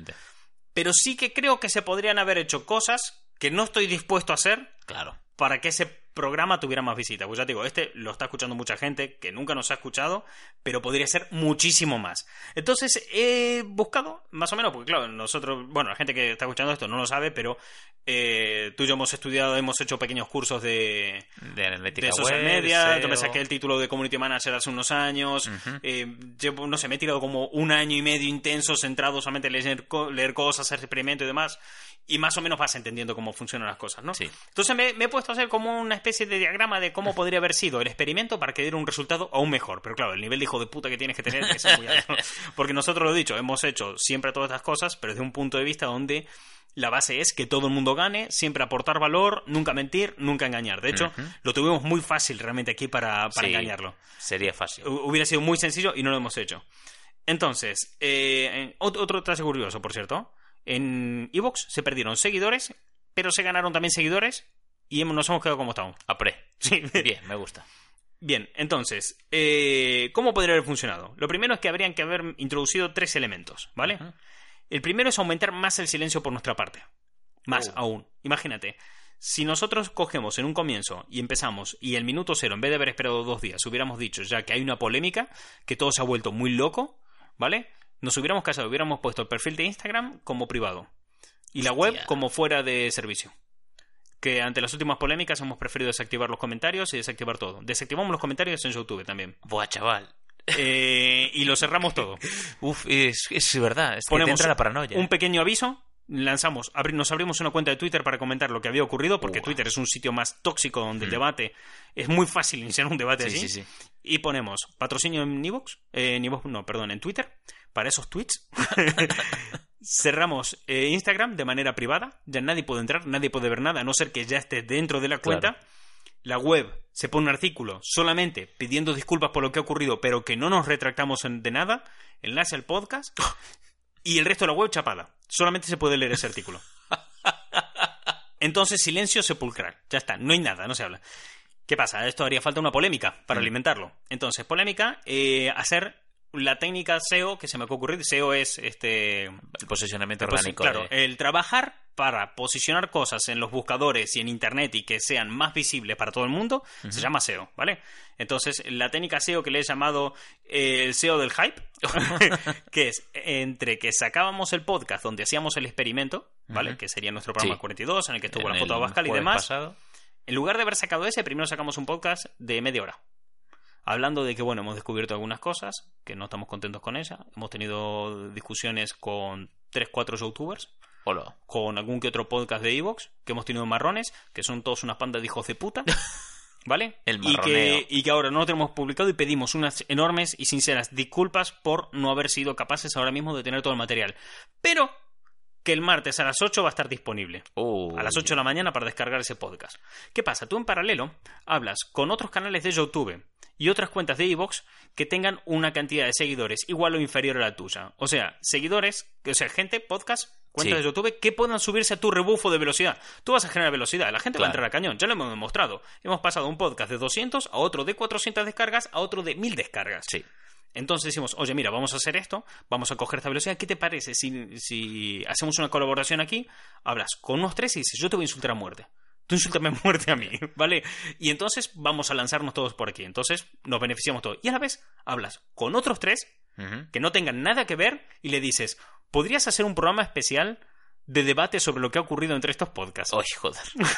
Pero sí que creo que se podrían haber hecho cosas que no estoy dispuesto a hacer Claro. para que ese programa tuviera más visitas. Pues ya te digo, este lo está escuchando mucha gente que nunca nos ha escuchado, pero podría ser muchísimo más. Entonces he buscado, más o menos, porque claro, nosotros, bueno, la gente que está escuchando esto no lo sabe, pero eh, tú y yo hemos estudiado, hemos hecho pequeños cursos de, De de social web, media. Yo me saqué el título de Community Manager hace unos años. Ujú. Eh, llevo, no sé, me he tirado como un año y medio intenso centrado solamente en leer, leer cosas, hacer experimentos y demás. Y más o menos vas entendiendo cómo funcionan las cosas, ¿no? Sí. Entonces me, me he puesto a hacer como una especie de diagrama de cómo podría haber sido el experimento para que diera un resultado aún mejor. Pero claro, el nivel de hijo de puta que tienes que tener es muy alto. Porque nosotros lo he dicho, hemos hecho siempre todas estas cosas, pero desde un punto de vista donde la base es que todo el mundo gane, siempre aportar valor, nunca mentir, nunca engañar. De hecho, Ujú. lo tuvimos muy fácil realmente aquí para, para Sí, engañarlo. Sería fácil. Hu- Hubiera sido muy sencillo y no lo hemos hecho. Entonces, eh, en- ot- otro detalle curioso, por cierto. En Evox se perdieron seguidores, pero se ganaron también seguidores y nos hemos quedado como estamos. Apre. Sí. Bien, me gusta. Bien, entonces, eh, ¿cómo podría haber funcionado? Lo primero es que habrían que haber introducido tres elementos, ¿vale? El primero es aumentar más el silencio por nuestra parte. Más Oh. aún. Imagínate, si nosotros cogemos en un comienzo y empezamos y el minuto cero, en vez de haber esperado dos días, hubiéramos dicho ya que hay una polémica, que todo se ha vuelto muy loco, ¿vale? Nos hubiéramos casado, hubiéramos puesto el perfil de Instagram como privado y la web como fuera de servicio. Que ante las últimas polémicas hemos preferido desactivar los comentarios y desactivar todo. Desactivamos los comentarios en YouTube también. Buah, chaval. Eh, y lo cerramos todo. Uf, es, es verdad. Es que te Ponemos entra la paranoia. un pequeño aviso, lanzamos, abri- nos abrimos una cuenta de Twitter para comentar lo que había ocurrido, porque. Twitter es un sitio más tóxico donde el Mm. debate es muy fácil iniciar un debate Sí, así. sí, sí. Y ponemos patrocinio en Evox, eh, en Evox, no, perdón, en Twitter, para esos tweets. Cerramos eh, Instagram de manera privada, ya nadie puede entrar, nadie puede ver nada, a no ser que ya esté dentro de la cuenta. Claro. La web se pone un artículo solamente pidiendo disculpas por lo que ha ocurrido, pero que no nos retractamos de nada. Enlace al podcast y el resto de la web chapada. Solamente se puede leer ese artículo. Entonces, silencio sepulcral. Ya está, no hay nada, no se habla. ¿Qué pasa? Esto haría falta una polémica para Mm. alimentarlo. Entonces, polémica, eh, hacer la técnica SEO que se me ha ocurrido. SEO es este. El posicionamiento orgánico. claro, de- el trabajar para posicionar cosas en los buscadores y en internet y que sean más visibles para todo el mundo se llama SEO, ¿vale? Entonces, la técnica SEO que le he llamado eh, el SEO del hype, que es entre que sacábamos el podcast donde hacíamos el experimento, ¿vale? Que sería nuestro programa Sí. 42, en el que estuvo en la foto de y demás. pasado. En lugar de haber sacado ese, primero sacamos un podcast de media hora. Hablando de que, bueno, hemos descubierto algunas cosas, que no estamos contentos con ella. Hemos tenido discusiones con 3, 4 youtubers, Hola. con algún que otro podcast de Evox, que hemos tenido marrones, que son todos unas pandas de hijos de puta. ¿Vale? El y, que, y que ahora no lo tenemos publicado y pedimos unas enormes y sinceras disculpas por no haber sido capaces ahora mismo de tener todo el material. Pero que el martes a las 8 va a estar disponible a las 8 de la mañana para descargar ese podcast. ¿Qué pasa? Tú en paralelo hablas con otros canales de YouTube y otras cuentas de Evox que tengan una cantidad de seguidores igual o inferior a la tuya. O sea, seguidores, o sea, gente, podcast, cuentas Sí. de YouTube que puedan subirse a tu rebufo de velocidad. Tú vas a generar velocidad, la gente va a entrar a cañón, ya lo hemos demostrado. Hemos pasado un podcast de 200 a otro de 400 descargas a otro de 1000 descargas. Sí. Entonces decimos, oye, mira, vamos a hacer esto, vamos a coger esta velocidad. ¿Qué te parece si, si hacemos una colaboración aquí? Hablas con unos tres y dices, yo te voy a insultar a muerte. Tú insultame a muerte a mí, ¿vale? Y entonces vamos a lanzarnos todos por aquí. Entonces nos beneficiamos todos. Y a la vez hablas con otros tres que no tengan nada que ver y le dices, ¿podrías hacer un programa especial de debate sobre lo que ha ocurrido entre estos podcasts? Ay, joder.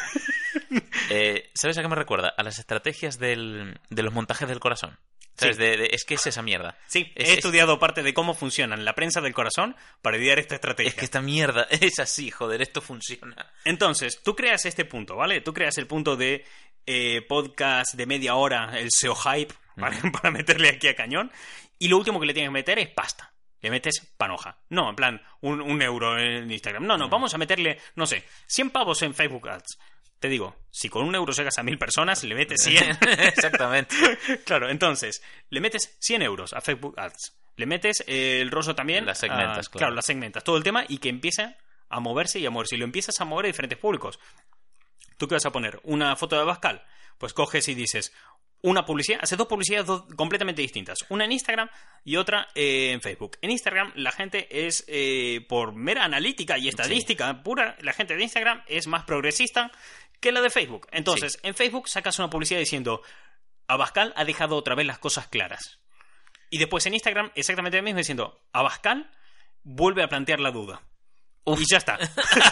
Eh, ¿Sabes a qué me recuerda? A las estrategias del, de los montajes del corazón. ¿Sabes? Sí. De- de- es que es esa mierda. Sí, Es- he es- estudiado parte de cómo funcionan la prensa del corazón para idear esta estrategia. Es que esta mierda es así, joder, esto funciona. Entonces, tú creas este punto, ¿vale? Tú creas el punto de eh, podcast de media hora, el SEO hype, ¿vale? para meterle aquí a cañón. Y lo último que le tienes que meter es pasta. Le metes panoja. No, en plan, un, un euro en Instagram. No, no, vamos a meterle, no sé, 100 pavos en Facebook Ads. Te digo, si con un euro llegas a mil personas, le metes 100. Exactamente. claro, entonces, le metes 100 euros a Facebook Ads. Le metes eh, el rollo también. Las segmentas, a- claro. las segmentas. Todo el tema y que empiece a moverse y a moverse. Y lo empiezas a mover a diferentes públicos. ¿Tú qué vas a poner? ¿Una foto de Abascal? Pues coges y dices una publicidad, haces dos publicidades dos- completamente distintas. Una en Instagram y otra eh, en Facebook. En Instagram la gente es, eh, por mera analítica y estadística pura, la gente de Instagram es más progresista que la de Facebook. Entonces, en Facebook sacas una publicidad diciendo Abascal ha dejado otra vez las cosas claras. Y después en Instagram exactamente lo mismo diciendo Abascal vuelve a plantear la duda. Y ya está.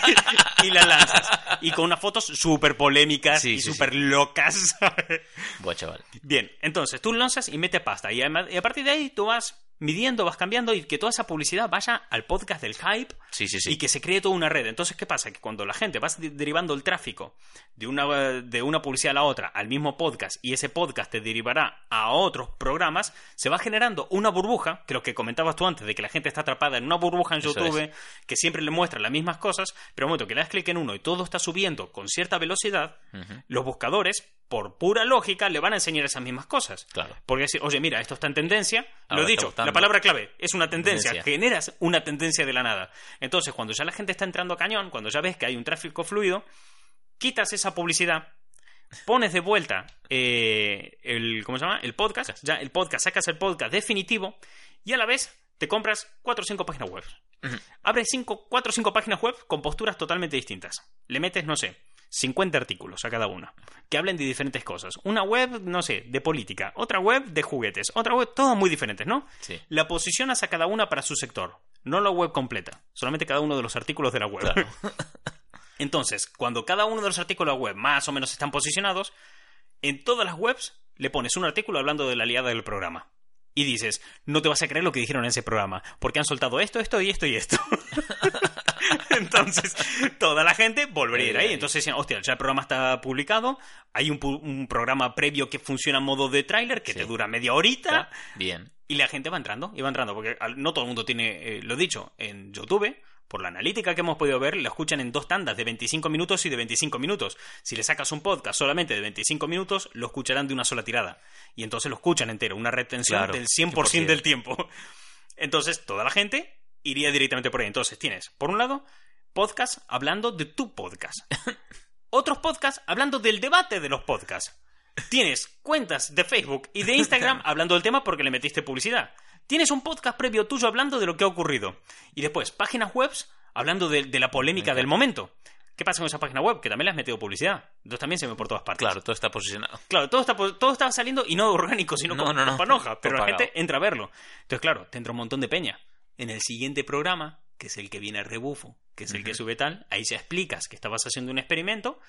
y la lanzas. Y con unas fotos súper polémicas Sí, y sí, súper locas. Buah, chaval. Bien, entonces tú lanzas y mete pasta. Y, además- y a partir de ahí tú vas midiendo, vas cambiando y que toda esa publicidad vaya al podcast del hype Sí, sí, sí. y que se cree toda una red. Entonces, ¿qué pasa? Que cuando la gente va de- derivando el tráfico de una, de una publicidad a la otra al mismo podcast y ese podcast te derivará a otros programas, se va generando una burbuja, que lo que comentabas tú antes, de que la gente está atrapada en una burbuja en Eso YouTube, que siempre le muestra las mismas cosas, pero al momento que le das clic en uno y todo está subiendo con cierta velocidad, los buscadores, por pura lógica, le van a enseñar esas mismas cosas. Claro. Porque decir, oye, mira, esto está en tendencia, lo he dicho, la palabra clave es una tendencia, Tendencia. generas una tendencia de la nada. Entonces, cuando ya la gente está entrando a cañón, cuando ya ves que hay un tráfico fluido, quitas esa publicidad, pones de vuelta eh, el, ¿cómo se llama? El podcast, ya el podcast, sacas el podcast definitivo y a la vez te compras cuatro o cinco páginas web. Abres cinco, cuatro o cinco páginas web con posturas totalmente distintas. Le metes, no sé, 50 artículos a cada una, que hablen de diferentes cosas. Una web, no sé, de política, otra web de juguetes, otra web, todas muy diferentes, ¿no? Sí. La posicionas a cada una para su sector, no la web completa, solamente cada uno de los artículos de la web. Claro. Entonces, cuando cada uno de los artículos de la web más o menos están posicionados, en todas las webs le pones un artículo hablando de la aliada del programa. Y dices, no te vas a creer lo que dijeron en ese programa, porque han soltado esto, esto y esto y esto. Entonces, toda la gente volvería a ir ahí. Entonces decían, hostia, ya el programa está publicado, hay un, programa previo que funciona en modo de tráiler, que Sí. te dura media horita, Bien. y la gente va entrando, y va entrando, porque no todo el mundo tiene, eh, lo dicho, en YouTube, por la analítica que hemos podido ver, lo escuchan en dos tandas de 25 minutos y de 25 minutos. Si le sacas un podcast solamente de 25 minutos, lo escucharán de una sola tirada. Y entonces lo escuchan entero, una retención Claro, del 100% del tiempo. Entonces, toda la gente iría directamente por ahí. Entonces, tienes, por un lado, podcast hablando de tu podcast. Otros podcasts hablando del debate de los podcasts. Tienes cuentas de Facebook y de Instagram hablando del tema porque le metiste publicidad. Tienes un podcast previo tuyo hablando de lo que ha ocurrido. Y después, páginas webs hablando de, de la polémica del momento. ¿Qué pasa con esa página web? Que también le has metido publicidad. Entonces también se ve por todas partes. Claro, todo está posicionado. Claro, todo, está, todo estaba saliendo y no orgánico, sino No, con, no, panoja. Pero la gente entra a verlo. Entonces, claro, te entra un montón de peña. En el siguiente programa, que es el que viene a rebufo, que es el que sube tal, ahí ya explicas que estabas haciendo un experimento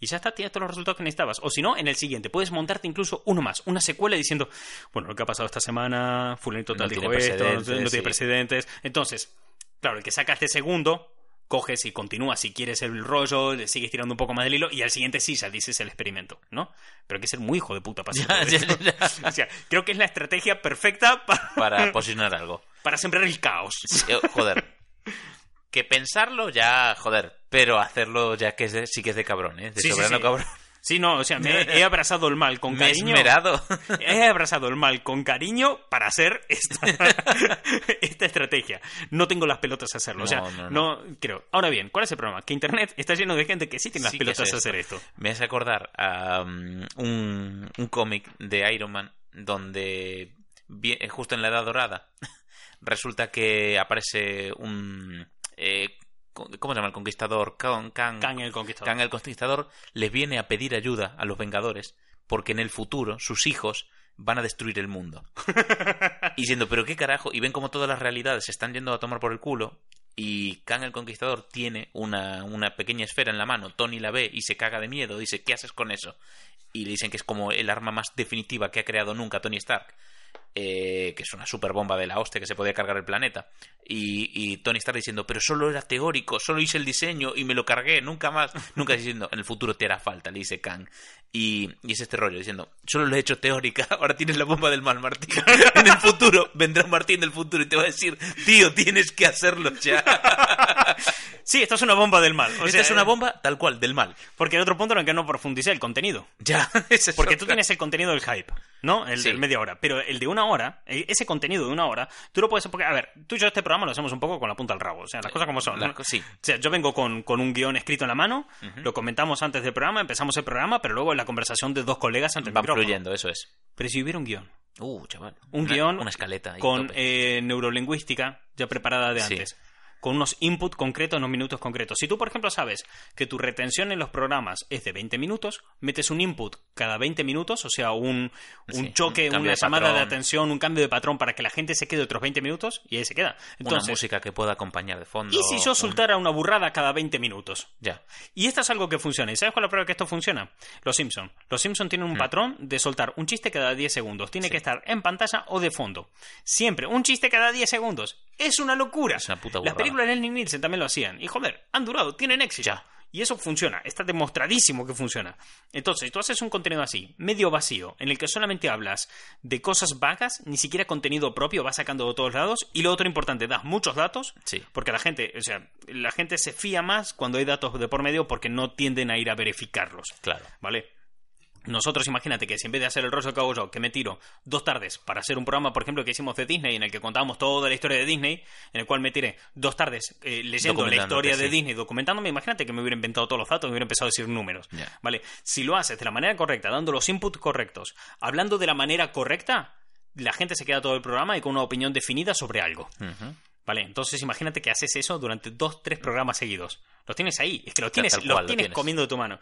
y ya está, tienes todos los resultados que necesitabas. O si no, en el siguiente, puedes montarte incluso uno más, una secuela diciendo, bueno, lo que ha pasado esta semana, fulanito No tal tiene dijo esto, no tiene sí. precedentes. Entonces, claro, el que saca este segundo, coges y continúas si quieres el rollo, le sigues tirando un poco más del hilo y al siguiente sí ya dices el experimento, ¿no? Pero hay que ser muy hijo de puta para hacer Ya, todo ya, esto. ya. O sea, creo que es la estrategia perfecta pa- Para posicionar algo. para sembrar el caos. Sí, eh, joder. Que pensarlo ya, joder. Pero hacerlo ya que es de- sí que es de cabrón, ¿eh? De Sí, sí, soberano sí. cabrón. Sí, no, o sea, me he abrazado el mal con Me he cariño. esmerado. He abrazado el mal con cariño para hacer esta, esta estrategia. No tengo las pelotas a hacerlo. o sea, No, no, no, creo. Ahora bien, ¿cuál es el problema? Que Internet está lleno de gente que sí tiene las Sí pelotas a hacer esto. Me hace acordar a um, un, un cómic de Iron Man donde eh, justo en la Edad Dorada resulta que aparece un... eh, ¿Cómo se llama? El conquistador. Kang, Kang, Kang el Conquistador. Kang el conquistador les viene a pedir ayuda a los Vengadores porque en el futuro sus hijos van a destruir el mundo. y diciendo, pero qué carajo, y ven como todas las realidades se están yendo a tomar por el culo y Kang el Conquistador tiene una, una pequeña esfera en la mano, Tony la ve y se caga de miedo, dice, ¿qué haces con eso? Y le dicen que es como el arma más definitiva que ha creado nunca Tony Stark. Eh, que es una super bomba de la hostia que se podía cargar el planeta. Y, y Tony Stark diciendo, pero solo era teórico, solo hice el diseño y me lo cargué, nunca más. Nunca diciendo, en el futuro te hará falta, le dice Kang. Y, y es este rollo, diciendo, solo lo he hecho teórica, ahora tienes la bomba del mal, Martín. En el futuro vendrá Martín del futuro y te va a decir, tío, tienes que hacerlo ya. Sí, esto es una bomba del mal. O Esta sea, es una bomba tal cual, del mal. Porque el otro punto el que no profundicé el contenido. Ya, es Porque tú tienes el contenido del hype, ¿no? El Sí. del media hora. Pero el de una hora, eh, ese contenido de una hora, tú lo puedes... Porque, a ver, tú y yo este programa lo hacemos un poco con la punta al rabo, o sea, las cosas como son. O sea, yo vengo con, con un guion escrito en la mano, lo comentamos antes del programa, empezamos el programa, pero luego en la conversación de dos colegas ante el Van fluyendo, eso es. Pero si hubiera un guion, Uh, chaval. un Una- guion Una escaleta. ahí, con eh, neurolingüística ya preparada de Sí. Con unos input concretos unos minutos concretos. Si tú, por ejemplo, sabes que tu retención en los programas es de 20 minutos, metes un input cada 20 minutos, o sea, un, un Sí, choque, un una de llamada de atención, un cambio de patrón para que la gente se quede otros 20 minutos y ahí se queda. Una música que pueda acompañar de fondo. ¿y si yo un- soltara una burrada cada 20 minutos? Ya. Y esto es algo que funciona. ¿Y sabes cuál es la prueba que esto funciona? Los Simpson. Los Simpson tienen un patrón de soltar un chiste cada 10 segundos. Tiene. Sí. que estar en pantalla o de fondo. Siempre. Un chiste cada 10 segundos. Es una locura. Es una puta Las burrada. películas de Leslie Nielsen también lo hacían. Y joder, han durado, tienen éxito. Ya. Y eso funciona, está demostradísimo que funciona. Entonces, tú haces un contenido así, medio vacío, en el que solamente hablas de cosas vagas, ni siquiera contenido propio, vas sacando de todos lados, y lo otro importante, das muchos datos, Sí. porque la gente, o sea, la gente se fía más cuando hay datos de por medio porque no tienden a ir a verificarlos. Claro. ¿Vale? Nosotros, imagínate que si en vez de hacer el rollo que hago yo, que me tiro dos tardes para hacer un programa, por ejemplo, que hicimos de Disney, en el que contábamos toda la historia de Disney, en el cual me tiré dos tardes eh, leyendo la historia de sí. Disney, documentándome, imagínate que me hubiera inventado todos los datos y me hubiera empezado a decir números. ¿Vale? Si lo haces de la manera correcta, dando los inputs correctos, hablando de la manera correcta, la gente se queda todo el programa y con una opinión definida sobre algo. Vale, entonces imagínate que haces eso durante dos, tres programas seguidos. Los tienes ahí, es que los tienes, los lo tienes. comiendo de tu mano.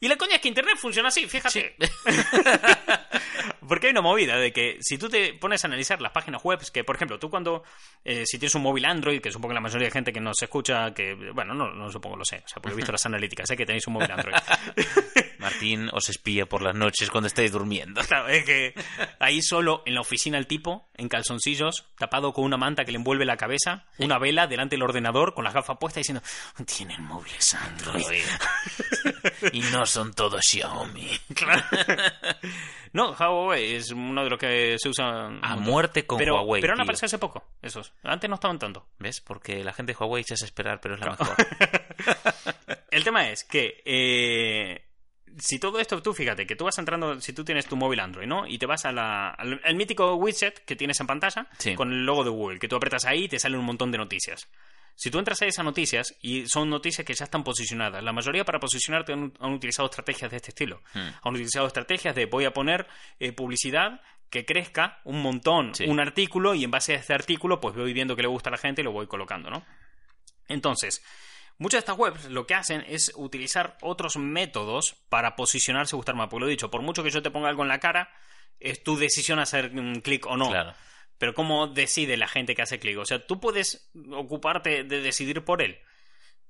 Y la coña es que Internet funciona así, fíjate. Porque hay una movida de que si tú te pones a analizar las páginas web, que por ejemplo, tú cuando, eh, si tienes un móvil Android, que supongo que la mayoría de gente que nos escucha, que, bueno, no, no supongo, lo sé, o sea, porque he visto las analíticas, sé que tenéis un móvil Android. Martín os espía por las noches cuando estáis durmiendo. Que ahí solo en la oficina el tipo, en calzoncillos, tapado con una manta que le envuelve la cabeza, una vela delante del ordenador con las gafas puestas diciendo, tienen móviles Android. y no son todos Xiaomi. No, Huawei es uno de los que se usa A muerte con pero, Huawei. Pero han aparecido hace poco, esos. Antes no estaban tanto. ¿Ves? Porque la gente de Huawei se hace esperar, pero es la mejor. El tema es que eh, si todo esto, tú fíjate, que tú vas entrando, si tú tienes tu móvil Android, ¿no? Y te vas a la, al, al mítico widget que tienes en pantalla Sí. con el logo de Google, que tú apretas ahí y te salen un montón de noticias. Si tú entras a esas noticias, y son noticias que ya están posicionadas, la mayoría para posicionarte han, han utilizado estrategias de este estilo. Hmm. Han utilizado estrategias de voy a poner eh, publicidad que crezca un montón, Sí. un artículo, y en base a este artículo, pues voy viendo que le gusta a la gente y lo voy colocando, ¿no? Entonces, muchas de estas webs lo que hacen es utilizar otros métodos para posicionarse y gustar más. Porque lo he dicho, por mucho que yo te ponga algo en la cara, es tu decisión hacer un clic o no. Claro. Pero ¿cómo decide la gente que hace clic? O sea, tú puedes ocuparte de decidir por él.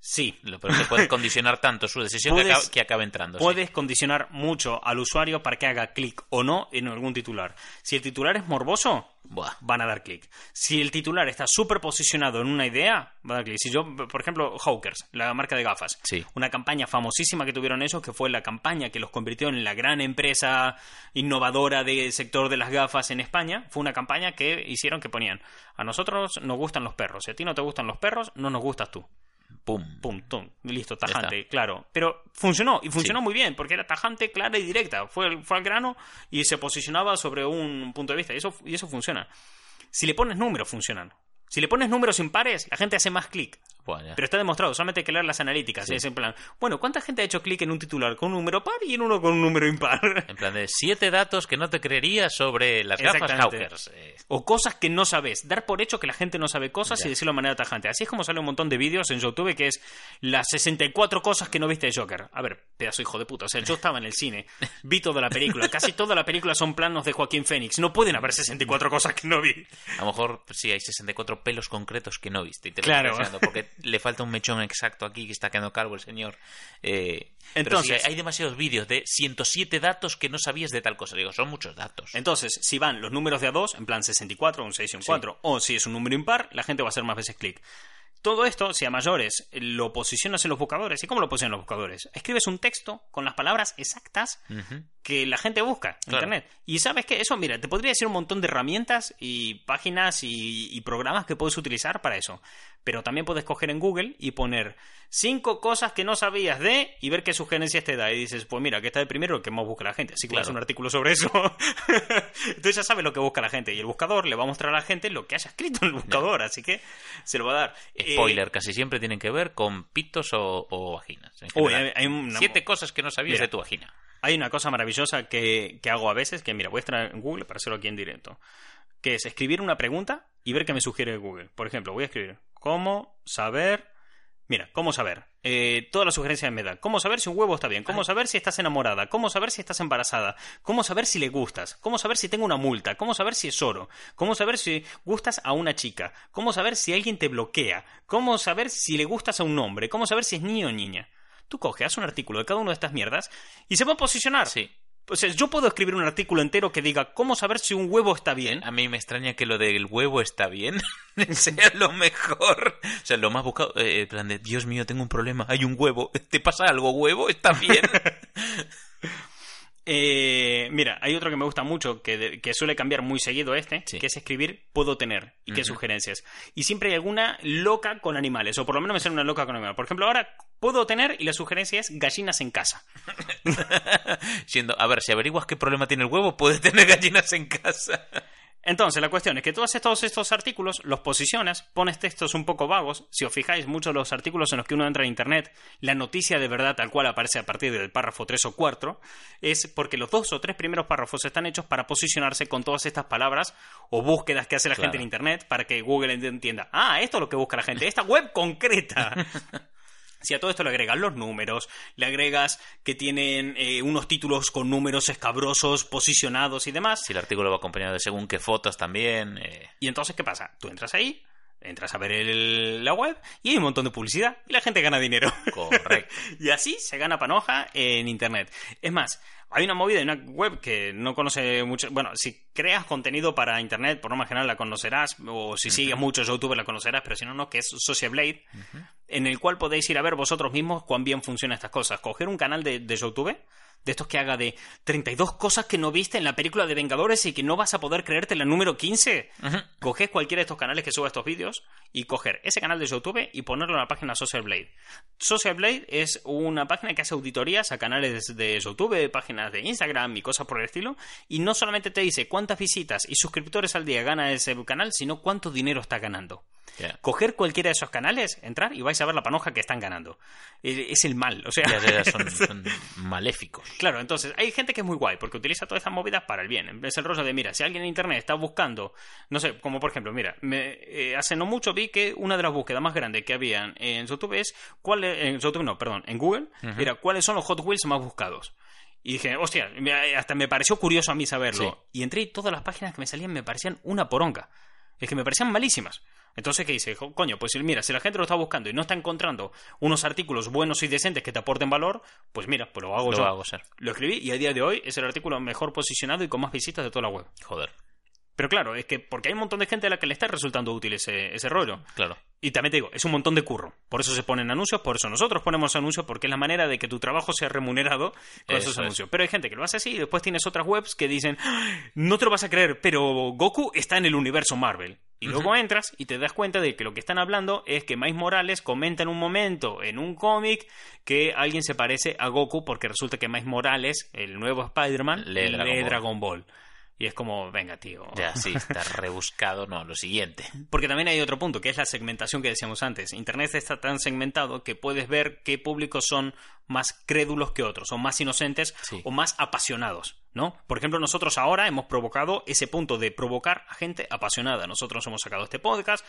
Sí. Pero te puede condicionar tanto su decisión que, Puedes- acaba entrando. sí. Puedes condicionar mucho al usuario para que haga clic o no en algún titular. Si el titular es morboso, Buah. van a dar clic. Si el titular está súper posicionado en una idea, van a dar clic. Si yo, por ejemplo, Hawkers, la marca de gafas, Sí. una campaña famosísima que tuvieron ellos, que fue la campaña que los convirtió en la gran empresa innovadora del sector de las gafas en España, fue una campaña que hicieron que ponían, a nosotros nos gustan los perros, si a ti no te gustan los perros, no nos gustas tú. Pum. Pum, tum, listo, tajante, claro. Pero funcionó, y funcionó muy bien, porque era tajante, clara y directa. Fue, fue al grano y se posicionaba sobre un punto de vista, y eso, y eso funciona. Si le pones números, funcionan. Si le pones números impares, la gente hace más clic. Pero está demostrado, solamente hay que leer las analíticas. Sí. Es en plan, bueno, ¿cuánta gente ha hecho clic en un titular con un número par y en uno con un número impar? En plan de siete datos que no te creerías sobre las gafas. Hawkers. Eh, O cosas que no sabes. Dar por hecho que la gente no sabe cosas Ya. y decirlo de manera tajante. Así es como sale un montón de vídeos en YouTube que es las 64 cosas que no viste de Joker. A ver, pedazo hijo de puta. O sea, yo estaba en el cine, vi toda la película. Casi toda la película son planos de Joaquín Fénix. No pueden haber 64 cosas que no vi. a lo mejor sí hay 64 pelos concretos que no viste. Y te Claro. porque le falta un mechón exacto aquí que está quedando calvo el señor. Eh, pero Entonces- sí, hay, hay demasiados vídeos de 107 datos que no sabías de tal cosa. Digo, son muchos datos. Entonces, si van los números de a 2, en plan 64, un 6 y un 4, o si es un número impar, la gente va a hacer más veces clic. Todo esto, si a mayores lo posicionas en los buscadores, ¿y cómo lo posicionan los buscadores? Escribes un texto con las palabras exactas que la gente busca en Claro. Internet. Y sabes que eso, mira, te podría decir un montón de herramientas y páginas y, y programas que puedes utilizar para eso. Pero también puedes coger en Google y poner cinco cosas que no sabías de y ver qué sugerencias te da. Y dices, pues mira, que está de primero lo que más busca la gente. Así que Claro. un artículo sobre eso. Entonces ya sabes lo que busca la gente. Y el buscador le va a mostrar a la gente lo que haya escrito en el buscador. Así que se lo va a dar. Eh, Spoiler, casi siempre tienen que ver con pitos o, o vaginas. en Uy, general. hay- hay una- Siete cosas que no sabías Mira. de tu vagina. Hay una cosa maravillosa que, que hago a veces, que mira, voy a estar en Google para hacerlo aquí en directo, que es escribir una pregunta y ver qué me sugiere Google. Por ejemplo, voy a escribir, ¿cómo saber? Mira, ¿cómo saber? Eh, todas las sugerencias me dan. ¿Cómo saber si un huevo está bien? ¿Cómo saber si estás enamorada? ¿Cómo saber si estás embarazada? ¿Cómo saber si le gustas? ¿Cómo saber si tengo una multa? ¿Cómo saber si es oro? ¿Cómo saber si gustas a una chica? ¿Cómo saber si alguien te bloquea? ¿Cómo saber si le gustas a un hombre? ¿Cómo saber si es niño o niña? Tú coges, haz un artículo de cada una de estas mierdas y se va a posicionar. Sí. O sea, yo puedo escribir un artículo entero que diga cómo saber si un huevo está bien. A mí me extraña que lo del huevo está bien sea lo mejor. O sea, lo más buscado. eh, plan de, Dios mío, tengo un problema. Hay un huevo. ¿Te pasa algo, huevo? ¿Está bien? Eh, mira, hay otro que me gusta mucho, que, de- que suele cambiar muy seguido este, Sí. que es escribir puedo tener y qué sugerencias. Y siempre hay alguna loca con animales, o por lo menos me sale una loca con animales. Por ejemplo, ahora puedo tener y la sugerencia es gallinas en casa. Siendo, a ver, si averiguas qué problema tiene el huevo, puedes tener gallinas en casa. Entonces, la cuestión es que tú haces todos estos artículos, los posicionas, pones textos un poco vagos. Si os fijáis, muchos de los artículos en los que uno entra en internet, la noticia de verdad tal cual aparece a partir del párrafo 3 o 4, es porque los dos o tres primeros párrafos están hechos para posicionarse con todas estas palabras o búsquedas que hace la Claro. gente en internet para que Google entienda, ah, esto es lo que busca la gente, esta web concreta. Si a todo esto le agregas los números, le agregas que tienen eh, unos títulos con números escabrosos, posicionados y demás, Si el artículo va acompañado de según qué fotos también. eh, y entonces, ¿qué pasa? Tú entras ahí, entras a ver el- la web y hay un montón de publicidad y la gente gana dinero. Correcto. y así se gana panoja en Internet. Es más, hay una movida, hay una web que no conoce mucho. Bueno, si creas contenido para Internet, por norma general la conocerás, o si sigues muchos youtubers la conocerás, pero si no, no, que es Social Blade, en el cual podéis ir a ver vosotros mismos cuán bien funcionan estas cosas. Coger un canal de, de YouTube. De estos que haga de 32 cosas que no viste en la película de Vengadores y que no vas a poder creerte la número 15. Ujú. Coger cualquiera de estos canales que suba estos vídeos y coger ese canal de YouTube y ponerlo en la página Social Blade. Social Blade es una página que hace auditorías a canales de YouTube, páginas de Instagram y cosas por el estilo. Y no solamente te dice cuántas visitas y suscriptores al día gana ese canal, sino cuánto dinero está ganando. Coger cualquiera de esos canales, entrar y vais a ver la panoja que están ganando. Es el mal, o sea. Ya, ya, ya, son, son maléficos. Claro, entonces hay gente que es muy guay porque utiliza todas estas movidas para el bien. Es el rollo de, mira, si alguien en internet está buscando, no sé, como por ejemplo, mira, me, eh, hace no mucho vi que una de las búsquedas más grandes que habían en YouTube es, ¿cuál es- en YouTube no, perdón, en Google, era cuáles son los Hot Wheels más buscados. Y dije, hostia, hasta me pareció curioso a mí saberlo. Y entré y todas las páginas que me salían me parecían una poronga. Es que me parecían malísimas. Entonces, ¿qué hice? Jo- Coño, pues mira, si la gente lo está buscando y no está encontrando unos artículos buenos y decentes que te aporten valor, pues mira, pues lo hago Lo yo. hago ser. Lo escribí y a día de hoy es el artículo mejor posicionado y con más visitas de toda la web. Joder. Pero claro, es que porque hay un montón de gente a la que le está resultando útil ese, ese rollo. Claro. Y también te digo, es un montón de curro. Por eso se ponen anuncios, por eso nosotros ponemos anuncios, porque es la manera de que tu trabajo sea remunerado con Eso esos es. anuncios. Pero hay gente que lo hace así y después tienes otras webs que dicen, "Ah, no te lo vas a creer, pero Goku está en el universo Marvel. Y luego entras y te das cuenta de que lo que están hablando es que Miles Morales comenta en un momento en un cómic que alguien se parece a Goku porque resulta que Miles Morales, el nuevo Spider-Man, Lee Dragon Ball. Dragon Ball. Y es como, venga, tío. Ya, sí, está rebuscado. No, lo siguiente. Porque también hay otro punto, que es la segmentación que decíamos antes. Internet está tan segmentado que puedes ver qué públicos son más crédulos que otros, o más inocentes, Sí. o más apasionados, ¿no? Por ejemplo, nosotros ahora hemos provocado ese punto de provocar a gente apasionada. Nosotros hemos sacado este podcast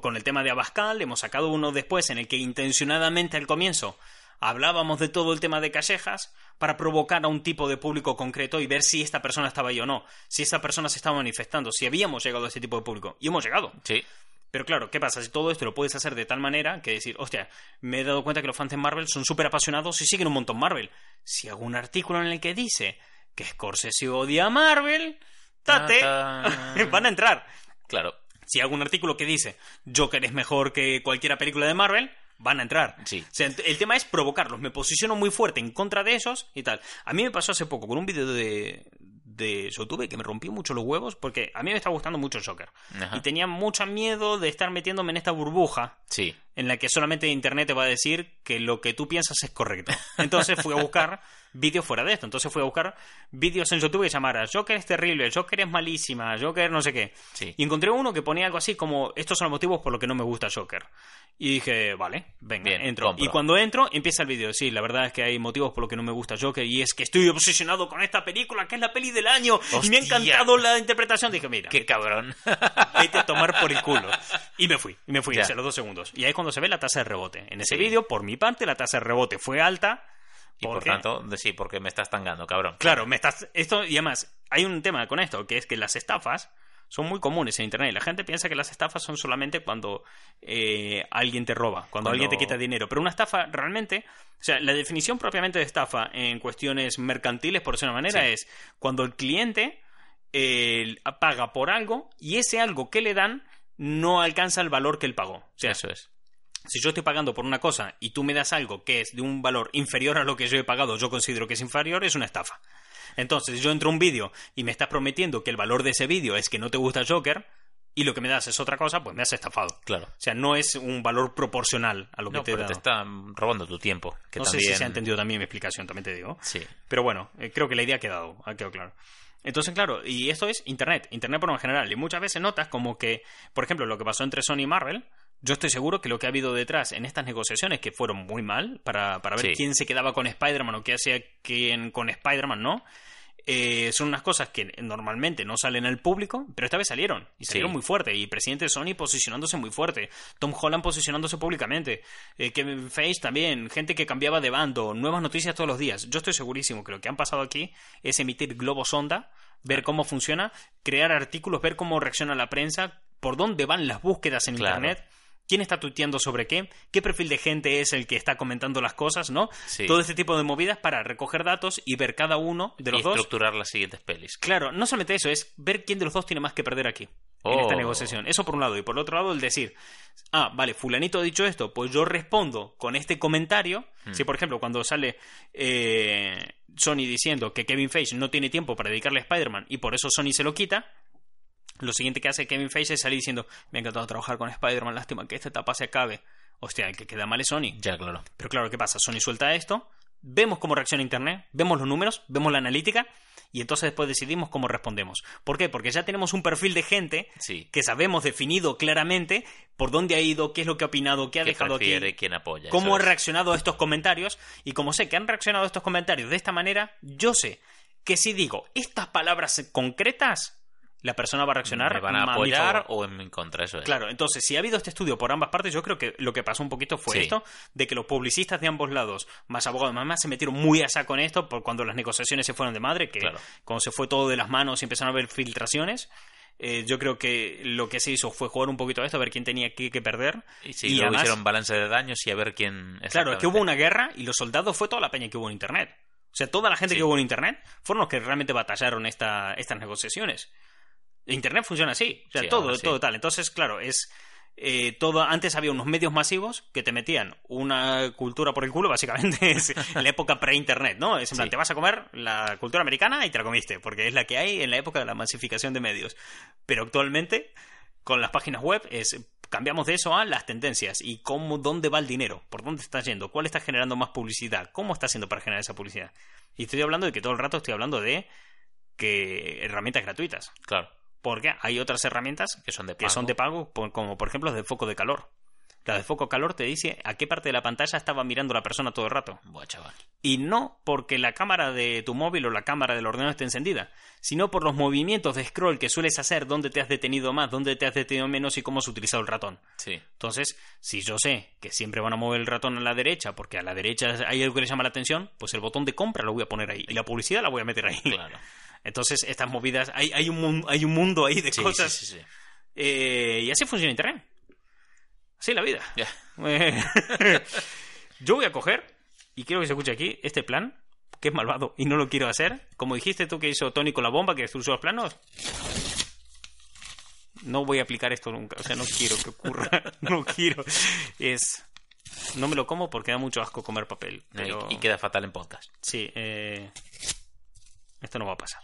con el tema de Abascal, hemos sacado uno después en el que intencionadamente al comienzo hablábamos de todo el tema de callejas para provocar a un tipo de público concreto y ver si esta persona estaba ahí o no, si esta persona se estaba manifestando, si habíamos llegado a ese tipo de público. Y hemos llegado. Sí. Pero claro, ¿qué pasa? Si todo esto lo puedes hacer de tal manera que decir, hostia, me he dado cuenta que los fans de Marvel son súper apasionados y siguen un montón Marvel. Si hago un artículo en el que dice que Scorsese odia a Marvel, tate, Ta, ta. van a entrar. Claro. Si hago un artículo que dice Joker es mejor que cualquier película de Marvel, van a entrar. Sí. O sea, el tema es provocarlos. Me posiciono muy fuerte en contra de esos y tal. A mí me pasó hace poco con un vídeo de, de YouTube que me rompió mucho los huevos porque a mí me está gustando mucho el. Ajá. Y tenía mucho miedo de estar metiéndome en esta burbuja Sí. En la que solamente Internet te va a decir que lo que tú piensas es correcto. Entonces fui a buscar vídeos fuera de esto. Entonces fui a buscar vídeos en YouTube que llamara Joker es terrible, Joker es malísima, Joker no sé qué. Sí. Y encontré uno que ponía algo así como estos son los motivos por los que no me gusta Joker. Y dije, vale, venga, Bien, entro. compro. Y cuando entro, empieza el vídeo. Sí, la verdad es que hay motivos por los que no me gusta Joker y es que estoy obsesionado con esta película que es la peli del año y me ha Hostia. encantado la interpretación. Dije, mira, Qué cabrón. vete a tomar por el culo. Y me fui, y me fui hace los dos segundos. Y ahí es cuando se ve la tasa de rebote. En ese Sí. vídeo, por mi parte, la tasa de rebote fue alta. Y por tanto, de- sí, porque me estás tangando, cabrón. Claro, me estás. Esto, y además, hay un tema con esto, que es que las estafas son muy comunes en internet. La gente piensa que las estafas son solamente cuando eh, alguien te roba, cuando, Cuando- alguien te quita dinero. Pero una estafa realmente. O sea, la definición propiamente de estafa en cuestiones mercantiles, por decirlo de una manera, Sí. es cuando el cliente eh, paga por algo y ese algo que le dan no alcanza el valor que él pagó. O sea, Eso es. Si yo estoy pagando por una cosa y tú me das algo que es de un valor inferior a lo que yo he pagado, yo considero que es inferior, es una estafa. Entonces, yo entro a un vídeo y me estás prometiendo que el valor de ese vídeo es que no te gusta Joker y lo que me das es otra cosa, pues me has estafado. Claro. O sea, no es un valor proporcional a lo que No, te he pero dado. te están robando tu tiempo. Que no sé si se ha entendido también mi explicación, también te digo. Sí. Pero bueno, eh, creo que la idea ha quedado, ha quedado claro. Entonces, claro, y esto es Internet, Internet por lo general. Y muchas veces notas como que, por ejemplo, lo que pasó entre Sony y Marvel, yo estoy seguro que lo que ha habido detrás en estas negociaciones, que fueron muy mal, para, para ver Sí. quién se quedaba con Spider-Man o qué hacía quién con Spider-Man, ¿no? Eh, son unas cosas que normalmente no salen al público, pero esta vez salieron. Y salieron Sí. muy fuerte. Y presidente de Sony posicionándose muy fuerte. Tom Holland posicionándose públicamente. Eh, Kevin Feige también. Gente que cambiaba de bando. Nuevas noticias todos los días. Yo estoy segurísimo que lo que han pasado aquí es emitir globos sonda, ver cómo funciona, crear artículos, ver cómo reacciona la prensa, por dónde van las búsquedas en Claro. Internet. ¿Quién está tuiteando sobre qué? ¿Qué perfil de gente es el que está comentando las cosas, no? Sí. Todo este tipo de movidas para recoger datos y ver cada uno de los y dos estructurar las siguientes pelis. Claro, no solamente eso, es ver quién de los dos tiene más que perder aquí. En Oh. esta negociación. Eso por un lado. Y por el otro lado, el decir, ah, vale, fulanito ha dicho esto, pues yo respondo con este comentario. Hmm. Si, por ejemplo, cuando sale eh, Sony diciendo que Kevin Feige no tiene tiempo para dedicarle a Spider-Man y por eso Sony se lo quita, lo siguiente que hace Kevin Feige es salir diciendo, me ha encantado trabajar con Spider-Man, lástima que esta etapa se acabe. Hostia, el que queda mal es Sony. Ya, claro. Pero claro, ¿qué pasa? Sony suelta esto, vemos cómo reacciona Internet, vemos los números, vemos la analítica y entonces después decidimos cómo respondemos. ¿Por qué? Porque ya tenemos un perfil de gente Sí. que sabemos definido claramente por dónde ha ido, qué es lo que ha opinado, qué ha ¿Qué dejado prefiere? aquí, ¿Quién apoya? cómo ha reaccionado a estos comentarios y como sé que han reaccionado a estos comentarios de esta manera, yo sé que si digo estas palabras concretas, la persona va a reaccionar ¿Me van a apoyar o en mi contra? Eso es. Claro, entonces, si ha habido este estudio por ambas partes, yo creo que lo que pasó un poquito fue Sí. esto, de que los publicistas de ambos lados, más abogados, más, más, se metieron muy a saco en esto por cuando las negociaciones se fueron de madre, que Claro. cuando se fue todo de las manos y empezaron a haber filtraciones. eh, yo creo que lo que se hizo fue jugar un poquito a esto, a ver quién tenía que, que perder. Y sí, Y luego además- hicieron balance de daños y a ver quién. Claro, es que hubo una guerra y los soldados fue toda la peña que hubo en Internet. O sea, toda la gente Sí. que hubo en Internet fueron los que realmente batallaron esta, estas negociaciones. Internet funciona así. O sea, Sí, todo, sí. todo tal. Entonces, claro, es. eh, todo antes había unos medios masivos que te metían una cultura por el culo, básicamente, es la época pre-internet, ¿no? Es en plan, Sí. te vas a comer la cultura americana y te la comiste, porque es la que hay en la época de la masificación de medios. Pero actualmente, con las páginas web, es cambiamos de eso a las tendencias y cómo, dónde va el dinero, por dónde está yendo, cuál está generando más publicidad, cómo está haciendo para generar esa publicidad. Y estoy hablando de que todo el rato estoy hablando de que herramientas gratuitas, Claro, porque hay otras herramientas que son de que pago. son de pago, como por ejemplo de foco de calor. La de foco calor te dice a qué parte de la pantalla estaba mirando la persona todo el rato. Buah, chaval. Y no porque la cámara de tu móvil o la cámara del ordenador esté encendida, sino por los movimientos de scroll que sueles hacer, dónde te has detenido más, dónde te has detenido menos y cómo has utilizado el ratón. Sí. Entonces, si yo sé que siempre van a mover el ratón a la derecha porque a la derecha hay algo que les llama la atención, pues el botón de compra lo voy a poner ahí y la publicidad la voy a meter ahí. Claro. Entonces, estas movidas, hay, hay, un, hay un mundo ahí de Sí, cosas. sí, sí, sí. Eh, y así funciona Internet. Así la vida. Ya. Yo voy a coger, y quiero que se escuche aquí, este plan, que es malvado y no lo quiero hacer. Como dijiste tú que hizo Tony con la bomba que destruyó los planos. No voy a aplicar esto nunca. O sea, no quiero que ocurra. No quiero. Es. No me lo como porque da mucho asco comer papel. Pero... Y queda fatal en podcast. Sí, eh... esto no va a pasar.